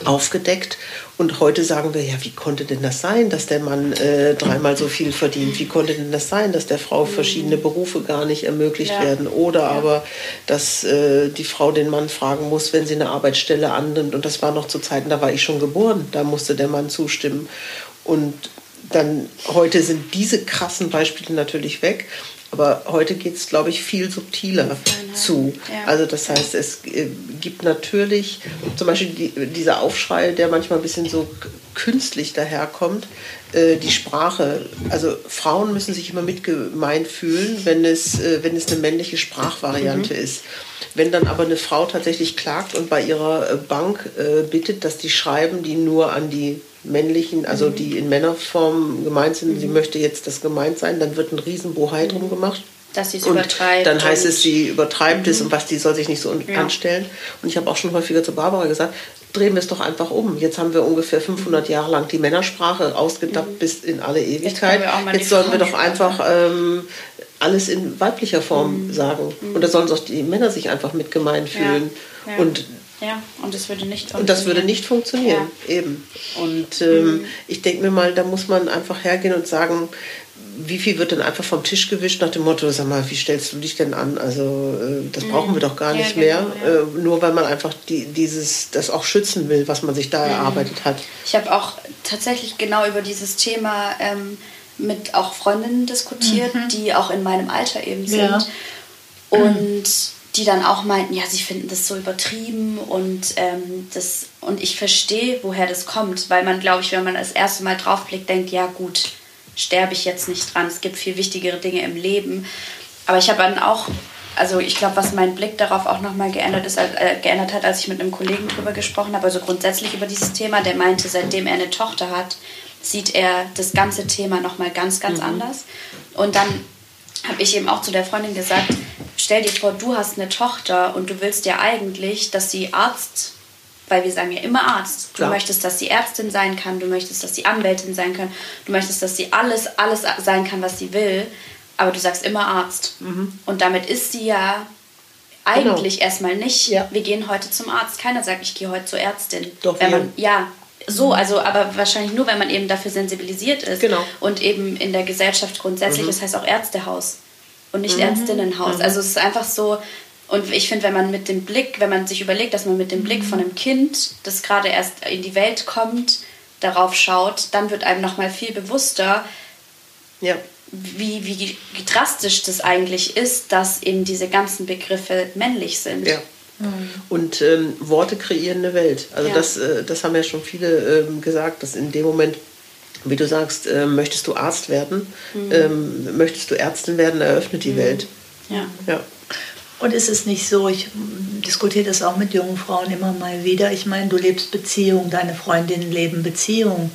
aufgedeckt. Und heute sagen wir, ja, wie konnte denn das sein, dass der Mann äh, dreimal so viel verdient? Wie konnte denn das sein, dass der Frau verschiedene Berufe gar nicht ermöglicht ja. werden? Oder ja. aber, dass äh, die Frau den Mann fragen muss, wenn sie eine Arbeitsstelle annimmt. Und das war noch zu Zeiten, da war ich schon geboren, da musste der Mann zustimmen. Und dann heute sind diese krassen Beispiele natürlich weg. Aber heute geht es, glaube ich, viel subtiler Feinheit. zu. Ja. Also das heißt, es äh, gibt natürlich zum Beispiel die, dieser Aufschrei, der manchmal ein bisschen so künstlich daherkommt, äh, die Sprache. Also Frauen müssen sich immer mitgemeint fühlen, wenn es, äh, wenn es eine männliche Sprachvariante mhm. ist. Wenn dann aber eine Frau tatsächlich klagt und bei ihrer Bank bittet, dass die schreiben, die nur an die männlichen, also mhm. die in Männerform gemeint sind, mhm. sie möchte jetzt das gemeint sein, dann wird ein Riesenbohai drum gemacht. Dass sie es übertreibt. Dann heißt es, sie übertreibt mhm. es und was die soll sich nicht so ja. anstellen. Und ich habe auch schon häufiger zu Barbara gesagt, drehen wir es doch einfach um. Jetzt haben wir ungefähr 500 Jahre lang die Männersprache ausgedappt mhm. bis in alle Ewigkeit. Jetzt, Jetzt sollen wir doch einfach ähm, alles in weiblicher Form mhm. sagen. Mhm. Und da sollen doch die Männer sich einfach mit gemein fühlen. Ja. Ja. Und ja, und das würde nicht funktionieren. Und das würde nicht funktionieren, ja. eben. Und ähm, mhm. ich denke mir mal, da muss man einfach hergehen und sagen, wie viel wird denn einfach vom Tisch gewischt nach dem Motto, sag mal, wie stellst du dich denn an? Also äh, das brauchen mhm. wir doch gar nicht ja, genau, mehr, ja. nur weil man einfach die, dieses, das auch schützen will, was man sich da mhm. erarbeitet hat. Ich habe auch tatsächlich genau über dieses Thema ähm, mit auch Freundinnen diskutiert, mhm. die auch in meinem Alter eben sind. Ja. Und (clears throat) die dann auch meinten, ja, sie finden das so übertrieben und, ähm, das, und ich verstehe, woher das kommt, weil man, glaube ich, wenn man das erste Mal draufblickt, denkt, ja gut, sterbe ich jetzt nicht dran, es gibt viel wichtigere Dinge im Leben. Aber ich habe dann auch, also ich glaube, was mein Blick darauf auch nochmal geändert, ist, äh, geändert hat, als ich mit einem Kollegen drüber gesprochen habe, also grundsätzlich über dieses Thema, der meinte, seitdem er eine Tochter hat, sieht er das ganze Thema nochmal ganz, ganz mhm. anders. Und dann habe ich eben auch zu der Freundin gesagt, stell dir vor, du hast eine Tochter und du willst ja eigentlich, dass sie Arzt, weil wir sagen ja immer Arzt. Du Klar. möchtest, dass sie Ärztin sein kann, du möchtest, dass sie Anwältin sein kann, du möchtest, dass sie alles, alles sein kann, was sie will, aber du sagst immer Arzt. Mhm. Und damit ist sie ja eigentlich genau. erstmal nicht, ja. wir gehen heute zum Arzt. Keiner sagt, ich gehe heute zur Ärztin. Doch, wenn man, ja, so, mhm. also aber wahrscheinlich nur, wenn man eben dafür sensibilisiert ist. Genau. Und eben in der Gesellschaft grundsätzlich, mhm. das heißt auch Ärztehaus und nicht mhm. Ärztinnenhaus. Mhm. Also es ist einfach so, und ich finde, wenn man mit dem Blick, wenn man sich überlegt, dass man mit dem Blick von einem Kind, das gerade erst in die Welt kommt, darauf schaut, dann wird einem nochmal viel bewusster, ja. wie, wie drastisch das eigentlich ist, dass eben diese ganzen Begriffe männlich sind. Ja. Und ähm, Worte kreieren eine Welt. Also ja. das, äh, das haben ja schon viele ähm, gesagt, dass in dem Moment, wie du sagst, äh, möchtest du Arzt werden, mhm. ähm, möchtest du Ärztin werden, eröffnet die mhm. Welt. Ja. ja. Und ist es nicht so, ich diskutiere das auch mit jungen Frauen immer mal wieder, ich meine, du lebst Beziehung, deine Freundinnen leben Beziehung.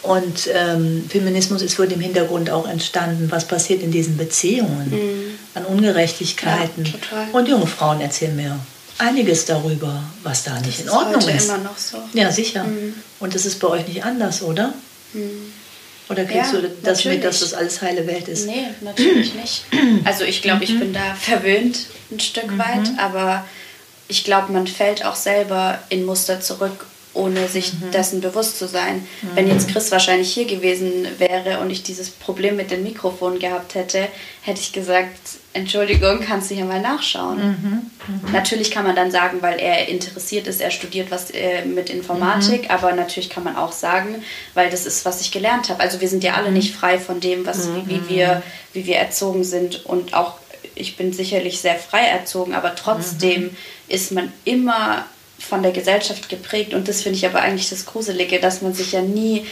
Und ähm, Feminismus ist vor dem Hintergrund auch entstanden, was passiert in diesen Beziehungen mhm. an Ungerechtigkeiten. Ja, und junge Frauen erzählen mir einiges darüber, was da nicht das in Ordnung ist. Das ist immer noch so. Ja, sicher. Mhm. Und das ist bei euch nicht anders, oder? Mhm. Oder kriegst ja, du das natürlich. mit, dass das alles heile Welt ist? Nee, natürlich nicht. (clears throat) Also ich glaube, ich mhm. bin da verwöhnt ein Stück mhm. weit, aber ich glaube, man fällt auch selber in Muster zurück ohne sich mhm. dessen bewusst zu sein. Mhm. Wenn jetzt Chris wahrscheinlich hier gewesen wäre und ich dieses Problem mit dem Mikrofon gehabt hätte, hätte ich gesagt, Entschuldigung, kannst du hier mal nachschauen. Mhm. mhm. Natürlich kann man dann sagen, weil er interessiert ist, er studiert was äh, mit Informatik, mhm. aber natürlich kann man auch sagen, weil das ist, was ich gelernt habe. Also wir sind ja alle mhm. nicht frei von dem, was, wie, wie, wir, wie wir erzogen sind und auch ich bin sicherlich sehr frei erzogen, aber trotzdem ist man immer von der Gesellschaft geprägt. Und das finde ich aber eigentlich das Gruselige, dass man sich ja nie,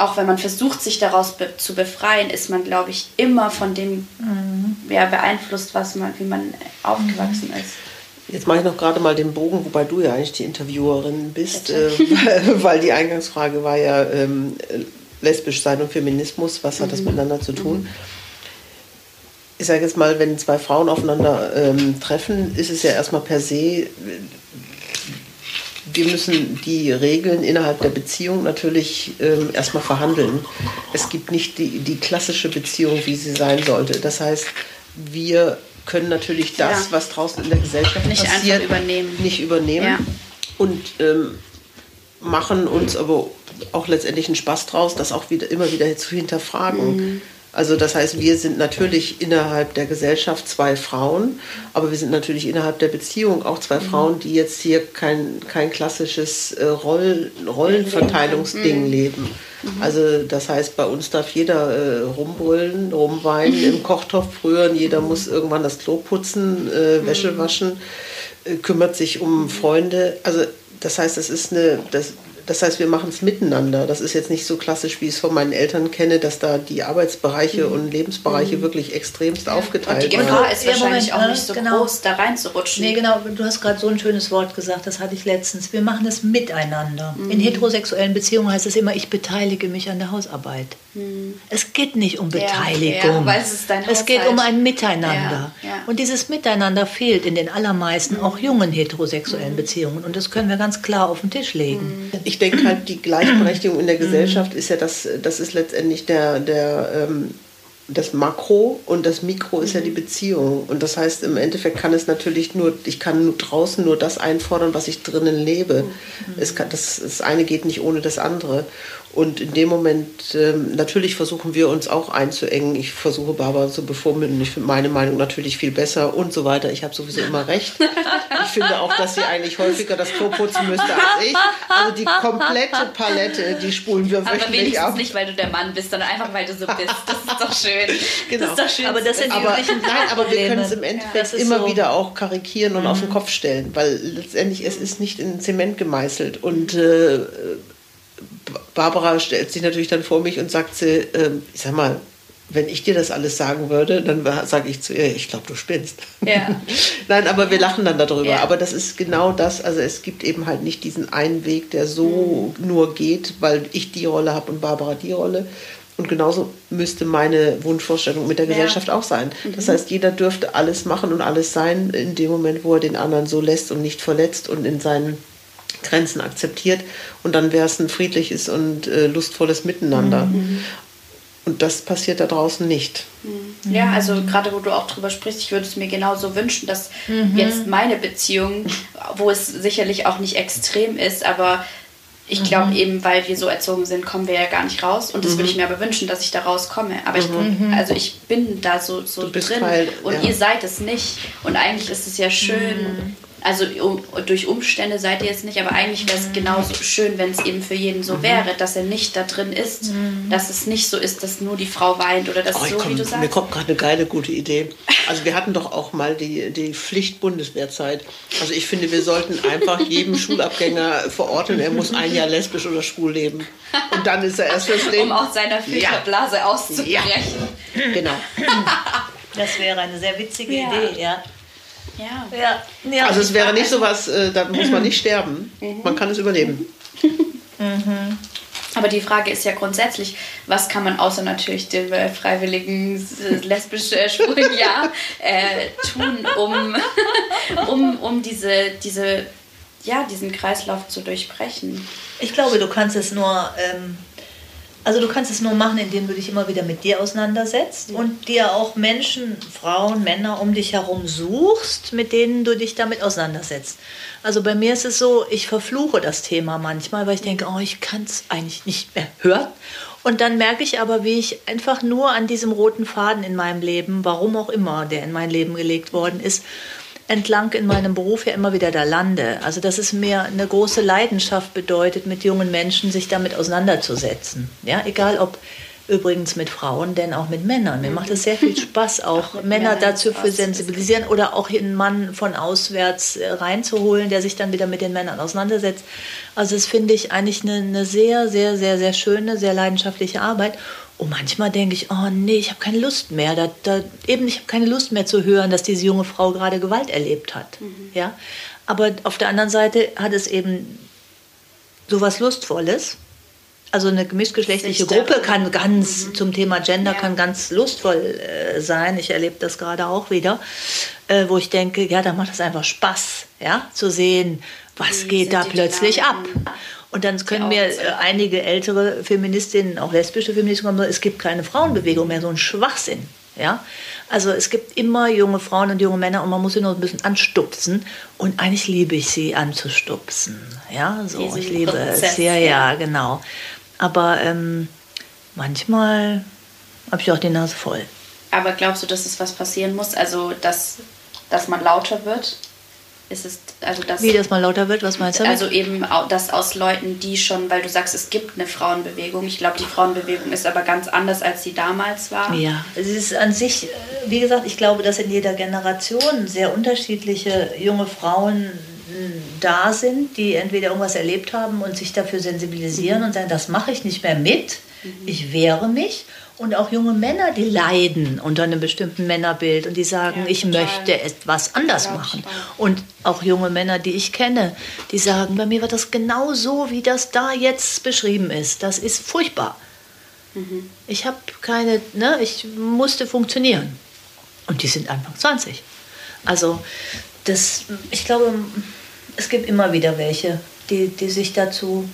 auch wenn man versucht, sich daraus be zu befreien, ist man, glaube ich, immer von dem mhm. ja, beeinflusst, was man, wie man aufgewachsen mhm. ist. Jetzt mache ich noch gerade mal den Bogen, wobei du ja eigentlich die Interviewerin bist, äh, (laughs) weil die Eingangsfrage war ja ähm, lesbisch sein und Feminismus, was hat mhm. das miteinander zu tun? Mhm ich sage jetzt mal, wenn zwei Frauen aufeinander ähm, treffen, ist es ja erstmal per se, wir müssen die Regeln innerhalb der Beziehung natürlich ähm, erstmal verhandeln. Es gibt nicht die, die klassische Beziehung, wie sie sein sollte. Das heißt, wir können natürlich das, ja. was draußen in der Gesellschaft nicht passiert, übernehmen. nicht übernehmen ja. und ähm, machen uns aber auch letztendlich einen Spaß draus, das auch wieder immer wieder zu hinterfragen. Mhm also das heißt, wir sind natürlich innerhalb der Gesellschaft zwei Frauen, aber wir sind natürlich innerhalb der Beziehung auch zwei mhm. Frauen, die jetzt hier kein, kein klassisches äh, Roll, Rollenverteilungsding mhm. leben. Mhm. Also das heißt, bei uns darf jeder äh, rumbrüllen, rumweinen, im (laughs) Kochtopf rühren, jeder muss irgendwann das Klo putzen, äh, Wäsche mhm. waschen, äh, kümmert sich um Freunde. Also das heißt, es ist eine, das, das heißt, wir machen es miteinander. Das ist jetzt nicht so klassisch, wie ich es von meinen Eltern kenne, dass da die Arbeitsbereiche mhm. und Lebensbereiche mhm. wirklich extremst ja. aufgeteilt sind. Und die Gefahr waren. ist ja, wahrscheinlich Moment, auch nicht so genau. groß, da reinzurutschen. Nee, genau. Du hast gerade so ein schönes Wort gesagt, das hatte ich letztens. Wir machen es miteinander. Mhm. In heterosexuellen Beziehungen heißt es immer, ich beteilige mich an der Hausarbeit. Mhm. Es geht nicht um Beteiligung. Ja, es, ist dein es geht um ein Miteinander. Und dieses Miteinander fehlt in den allermeisten, auch mhm. jungen heterosexuellen mhm. Beziehungen. Und das können wir ganz klar auf den Tisch legen. Ich denke halt, die Gleichberechtigung in der mhm. Gesellschaft ist ja das, das ist letztendlich der, der ähm, das Makro und das Mikro ist ja die Beziehung. Und das heißt, im Endeffekt kann es natürlich nur, ich kann nur draußen nur das einfordern, was ich drinnen lebe. Mhm. Kann, das, das eine geht nicht ohne das andere. Und in dem Moment, ähm, natürlich versuchen wir uns auch einzuengen. Ich versuche Barbara zu bevormünden. Ich finde meine Meinung natürlich viel besser und so weiter. Ich habe sowieso immer recht. Ich finde auch, dass sie eigentlich häufiger das Klo putzen müsste als ich. Also die komplette Palette, die spulen wir wöchentlich Aber wenigstens ab. nicht, weil du der Mann bist, sondern einfach, weil du so bist. Das ist doch schön. (laughs) Genau. Das ist doch schön. Aber das sind aber, Nein, aber wir können es im Endeffekt ja, immer so. wieder auch karikieren und mhm. auf den Kopf stellen, weil letztendlich es ist nicht in Zement gemeißelt und äh, Barbara stellt sich natürlich dann vor mich und sagt sie, äh, ich sag mal, wenn ich dir das alles sagen würde, dann sage ich zu ihr, ich glaube, du spinnst. Ja. (laughs) Nein, aber wir lachen dann darüber. Ja. Aber das ist genau das. Also es gibt eben halt nicht diesen einen Weg, der so mhm. nur geht, weil ich die Rolle habe und Barbara die Rolle. Und genauso müsste meine Wunschvorstellung mit der Gesellschaft ja. auch sein. Mhm. Das heißt, jeder dürfte alles machen und alles sein in dem Moment, wo er den anderen so lässt und nicht verletzt und in seinen Grenzen akzeptiert und dann wäre es ein friedliches und äh, lustvolles Miteinander. Mhm. Und das passiert da draußen nicht. Mhm. Ja, also gerade wo du auch drüber sprichst, ich würde es mir genauso wünschen, dass mhm. jetzt meine Beziehung, wo es sicherlich auch nicht extrem ist, aber ich glaube mhm. eben, weil wir so erzogen sind, kommen wir ja gar nicht raus. Und das würde ich mhm. mir aber wünschen, dass ich da rauskomme. Aber ich, mhm. also ich bin da so, so drin Teil, und ja. ihr seid es nicht. Und eigentlich ist es ja schön, also um, durch Umstände seid ihr jetzt nicht, aber eigentlich wäre es mhm. genauso schön, wenn es eben für jeden so mhm. wäre, dass er nicht da drin ist, mhm. dass es nicht so ist, dass nur die Frau weint oder dass oh, so, komm, wie du sagst. Mir kommt gerade eine geile, gute Idee. Also wir hatten doch auch mal die, die Pflicht Bundeswehrzeit. Also ich finde, wir sollten einfach jedem (laughs) Schulabgänger verorten, er muss ein Jahr lesbisch oder schwul leben. Und dann ist er erst fürs (laughs) Leben. Um aus seiner Filterblase ja. auszubrechen. Ja. Genau. (laughs) Das wäre eine sehr witzige ja. Idee, ja. Ja. ja. ja also es wäre nicht so was, äh, da muss man nicht sterben. Mhm. Man kann es überleben. (laughs) Mhm. Aber die Frage ist ja grundsätzlich, was kann man außer natürlich dem äh, freiwilligen äh, lesbischen äh, schwulen Jahr äh, tun, um, (laughs) um, um diese, diese, ja, diesen Kreislauf zu durchbrechen? Ich glaube, du kannst es nur ähm, Also du kannst es nur machen, indem du dich immer wieder mit dir auseinandersetzt und dir auch Menschen, Frauen, Männer um dich herum suchst, mit denen du dich damit auseinandersetzt. Also bei mir ist es so, ich verfluche das Thema manchmal, weil ich denke, oh, ich kann es eigentlich nicht mehr hören. Und dann merke ich aber, wie ich einfach nur an diesem roten Faden in meinem Leben, warum auch immer der in mein Leben gelegt worden ist, entlang in meinem Beruf ja immer wieder da lande. Also dass es mir eine große Leidenschaft bedeutet, mit jungen Menschen sich damit auseinanderzusetzen. Ja, egal ob übrigens mit Frauen, denn auch mit Männern. Mir macht es sehr viel (laughs) Spaß, auch Männer Männern dazu zu sensibilisieren oder auch einen Mann von auswärts äh, reinzuholen, der sich dann wieder mit den Männern auseinandersetzt. Also das finde ich eigentlich eine, eine sehr, sehr, sehr, sehr schöne, sehr leidenschaftliche Arbeit. Und manchmal denke ich, oh nee, ich habe keine Lust mehr. Da, da, eben, ich habe keine Lust mehr zu hören, dass diese junge Frau gerade Gewalt erlebt hat. Mhm. Ja? Aber auf der anderen Seite hat es eben so was Lustvolles. Also eine gemischtgeschlechtliche Gruppe kann ganz mhm. zum Thema Gender ja. kann ganz lustvoll äh, sein. Ich erlebe das gerade auch wieder, äh, wo ich denke, ja, da macht es einfach Spaß, ja, zu sehen, was die geht da plötzlich ab. Und dann können mir äh, einige ältere Feministinnen, auch lesbische Feministinnen, sagen, es gibt keine Frauenbewegung mehr, so ein Schwachsinn. Ja? Also es gibt immer junge Frauen und junge Männer und man muss sie nur ein bisschen anstupsen. Und eigentlich liebe ich sie anzustupsen. Ja, so, Diesen ich liebe Prozess, es. Ja, ja, genau. Aber ähm, manchmal habe ich auch die Nase voll. Aber glaubst du, dass es was passieren muss? Also, dass, dass man lauter wird? Ist es, also das, Wie das mal lauter wird, was meinst du? Also eben das aus Leuten, die schon, weil du sagst, es gibt eine Frauenbewegung. Ich glaube, die Frauenbewegung ist aber ganz anders, als sie damals war. Ja, es ist an sich, wie gesagt, ich glaube, dass in jeder Generation sehr unterschiedliche junge Frauen hm, da sind, die entweder irgendwas erlebt haben und sich dafür sensibilisieren mhm. und sagen, das mache ich nicht mehr mit, mhm. ich wehre mich und auch junge Männer, die leiden unter einem bestimmten Männerbild und die sagen, ja, ich möchte etwas anders machen. Und auch junge Männer, die ich kenne, die sagen, bei mir war das genau so, wie das da jetzt beschrieben ist. Das ist furchtbar. Mhm. Ich habe keine, ne, ich musste funktionieren. Und die sind Anfang 20. Also das, ich glaube, es gibt immer wieder welche, die, die sich dazu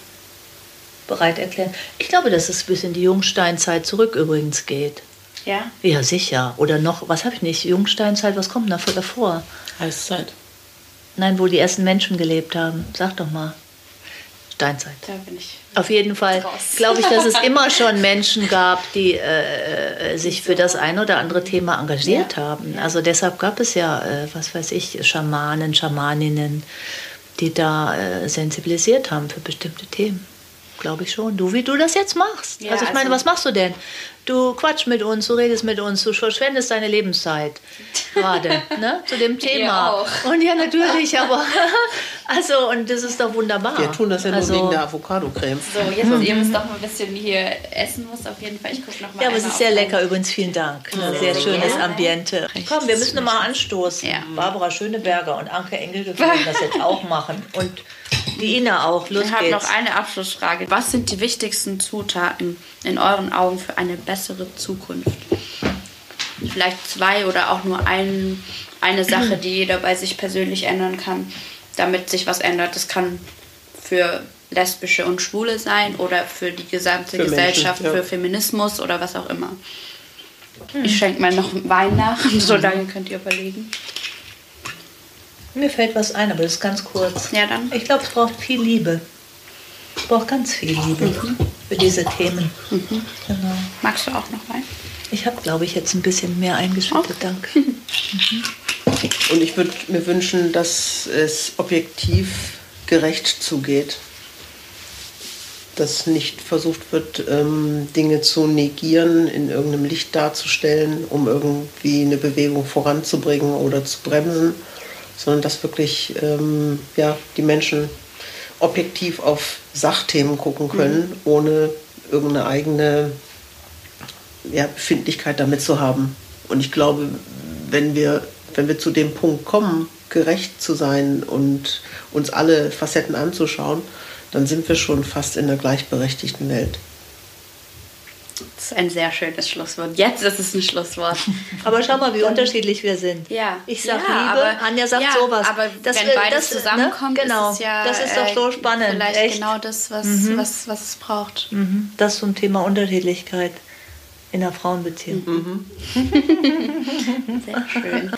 bereit erklären. Ich glaube, dass es bis in die Jungsteinzeit zurück übrigens geht. Ja? Ja, sicher. Oder noch, was habe ich nicht? Jungsteinzeit, was kommt dafür davor? Eiszeit. Nein, wo die ersten Menschen gelebt haben. Sag doch mal. Steinzeit. Da bin ich. Auf jeden Fall glaube ich, dass es (laughs) immer schon Menschen gab, die äh, äh sich für das ein oder andere Thema engagiert ja. haben. Also deshalb gab es ja, äh, was weiß ich, Schamanen, Schamaninnen, die da äh, sensibilisiert haben für bestimmte Themen. Glaube ich schon. Du, wie du das jetzt machst. Ja, also ich meine, also was machst du denn? Du quatsch mit uns, du redest mit uns, du verschwendest deine Lebenszeit (laughs) gerade ne, zu dem Thema. Und ja, natürlich, aber (laughs) also und das ist doch wunderbar. Wir tun das ja also, nur wegen der Avocado-Creme. So, jetzt mhm. ihr müsst doch mal ein bisschen hier essen muss auf jeden Fall. Ich gucke noch mal. Ja, aber es ist sehr lecker übrigens. Vielen Dank. Mhm. Sehr schönes ja. Ambiente. Komm, wir müssen noch mal anstoßen. Ja. Barbara Schöneberger und Anke Engel können das jetzt (laughs) auch machen und die Ina auch. Los ich habe noch eine Abschlussfrage. Was sind die wichtigsten Zutaten in euren Augen für eine bessere Zukunft? Vielleicht zwei oder auch nur ein, eine Sache, (clears throat) die jeder bei sich persönlich ändern kann, damit sich was ändert. Das kann für lesbische und schwule sein oder für die gesamte für Gesellschaft, Menschen, ja. für Feminismus oder was auch immer. Hm. Ich schenke mal noch Wein nach, (laughs) so lange könnt ihr überlegen. Mir fällt was ein, aber das ist ganz kurz. Ja, dann. Ich glaube, es braucht viel Liebe. Es braucht ganz viel Liebe mhm. für diese Themen. Mhm. Genau. Magst du auch noch Wein? Ich habe, glaube ich, jetzt ein bisschen mehr eingeschüttet. Okay. Danke. (laughs) Mhm. Und ich würde mir wünschen, dass es objektiv gerecht zugeht. Dass nicht versucht wird, ähm, Dinge zu negieren, in irgendeinem Licht darzustellen, um irgendwie eine Bewegung voranzubringen oder zu bremsen, sondern dass wirklich ähm, ja, die Menschen objektiv auf Sachthemen gucken können, mhm. ohne irgendeine eigene ja, Befindlichkeit damit zu haben. Und ich glaube, wenn wir, wenn wir zu dem Punkt kommen, gerecht zu sein und uns alle Facetten anzuschauen, dann sind wir schon fast in einer gleichberechtigten Welt. Das ist ein sehr schönes Schlusswort. Jetzt ist es ein Schlusswort. (laughs) Aber schau mal, wie unterschiedlich wir sind. Ja. Ich sag ja, Liebe, aber, Anja sagt ja, sowas. Aber das, wenn beides das, ne? zusammenkommt, ne? genau. ist es ja das ist doch so äh, spannend. vielleicht echt. genau das, was, mhm. was, was es braucht. Mhm. Das zum Thema Unterschiedlichkeit in der Frauenbeziehung. Mhm. (laughs) Sehr schön.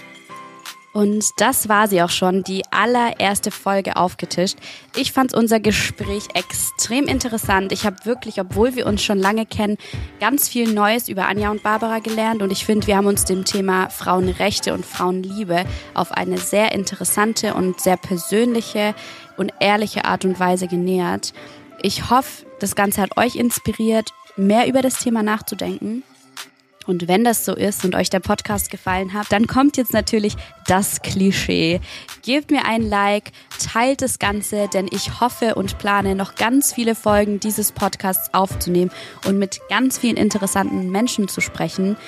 Und das war sie auch schon, die allererste Folge aufgetischt. Ich fand unser Gespräch extrem interessant. Ich habe wirklich, obwohl wir uns schon lange kennen, ganz viel Neues über Anja und Barbara gelernt. Und ich finde, wir haben uns dem Thema Frauenrechte und Frauenliebe auf eine sehr interessante und sehr persönliche und ehrliche Art und Weise genähert. Ich hoffe, das Ganze hat euch inspiriert, mehr über das Thema nachzudenken. Und wenn das so ist und euch der Podcast gefallen hat, dann kommt jetzt natürlich das Klischee. Gebt mir ein Like, teilt das Ganze, denn ich hoffe und plane noch ganz viele Folgen dieses Podcasts aufzunehmen und mit ganz vielen interessanten Menschen zu sprechen.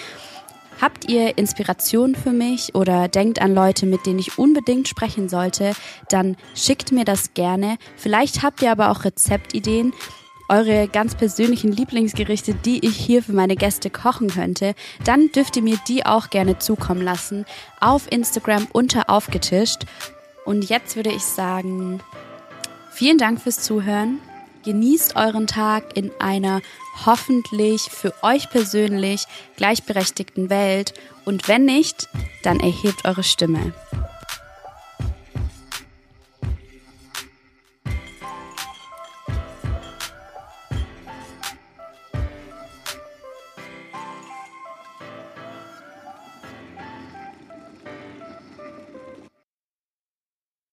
Habt ihr Inspiration für mich oder denkt an Leute, mit denen ich unbedingt sprechen sollte, dann schickt mir das gerne. Vielleicht habt ihr aber auch Rezeptideen eure ganz persönlichen Lieblingsgerichte, die ich hier für meine Gäste kochen könnte, dann dürft ihr mir die auch gerne zukommen lassen auf Instagram unter aufgetischt. Und jetzt würde ich sagen, vielen Dank fürs Zuhören. Genießt euren Tag in einer hoffentlich für euch persönlich gleichberechtigten Welt. Und wenn nicht, dann erhebt eure Stimme.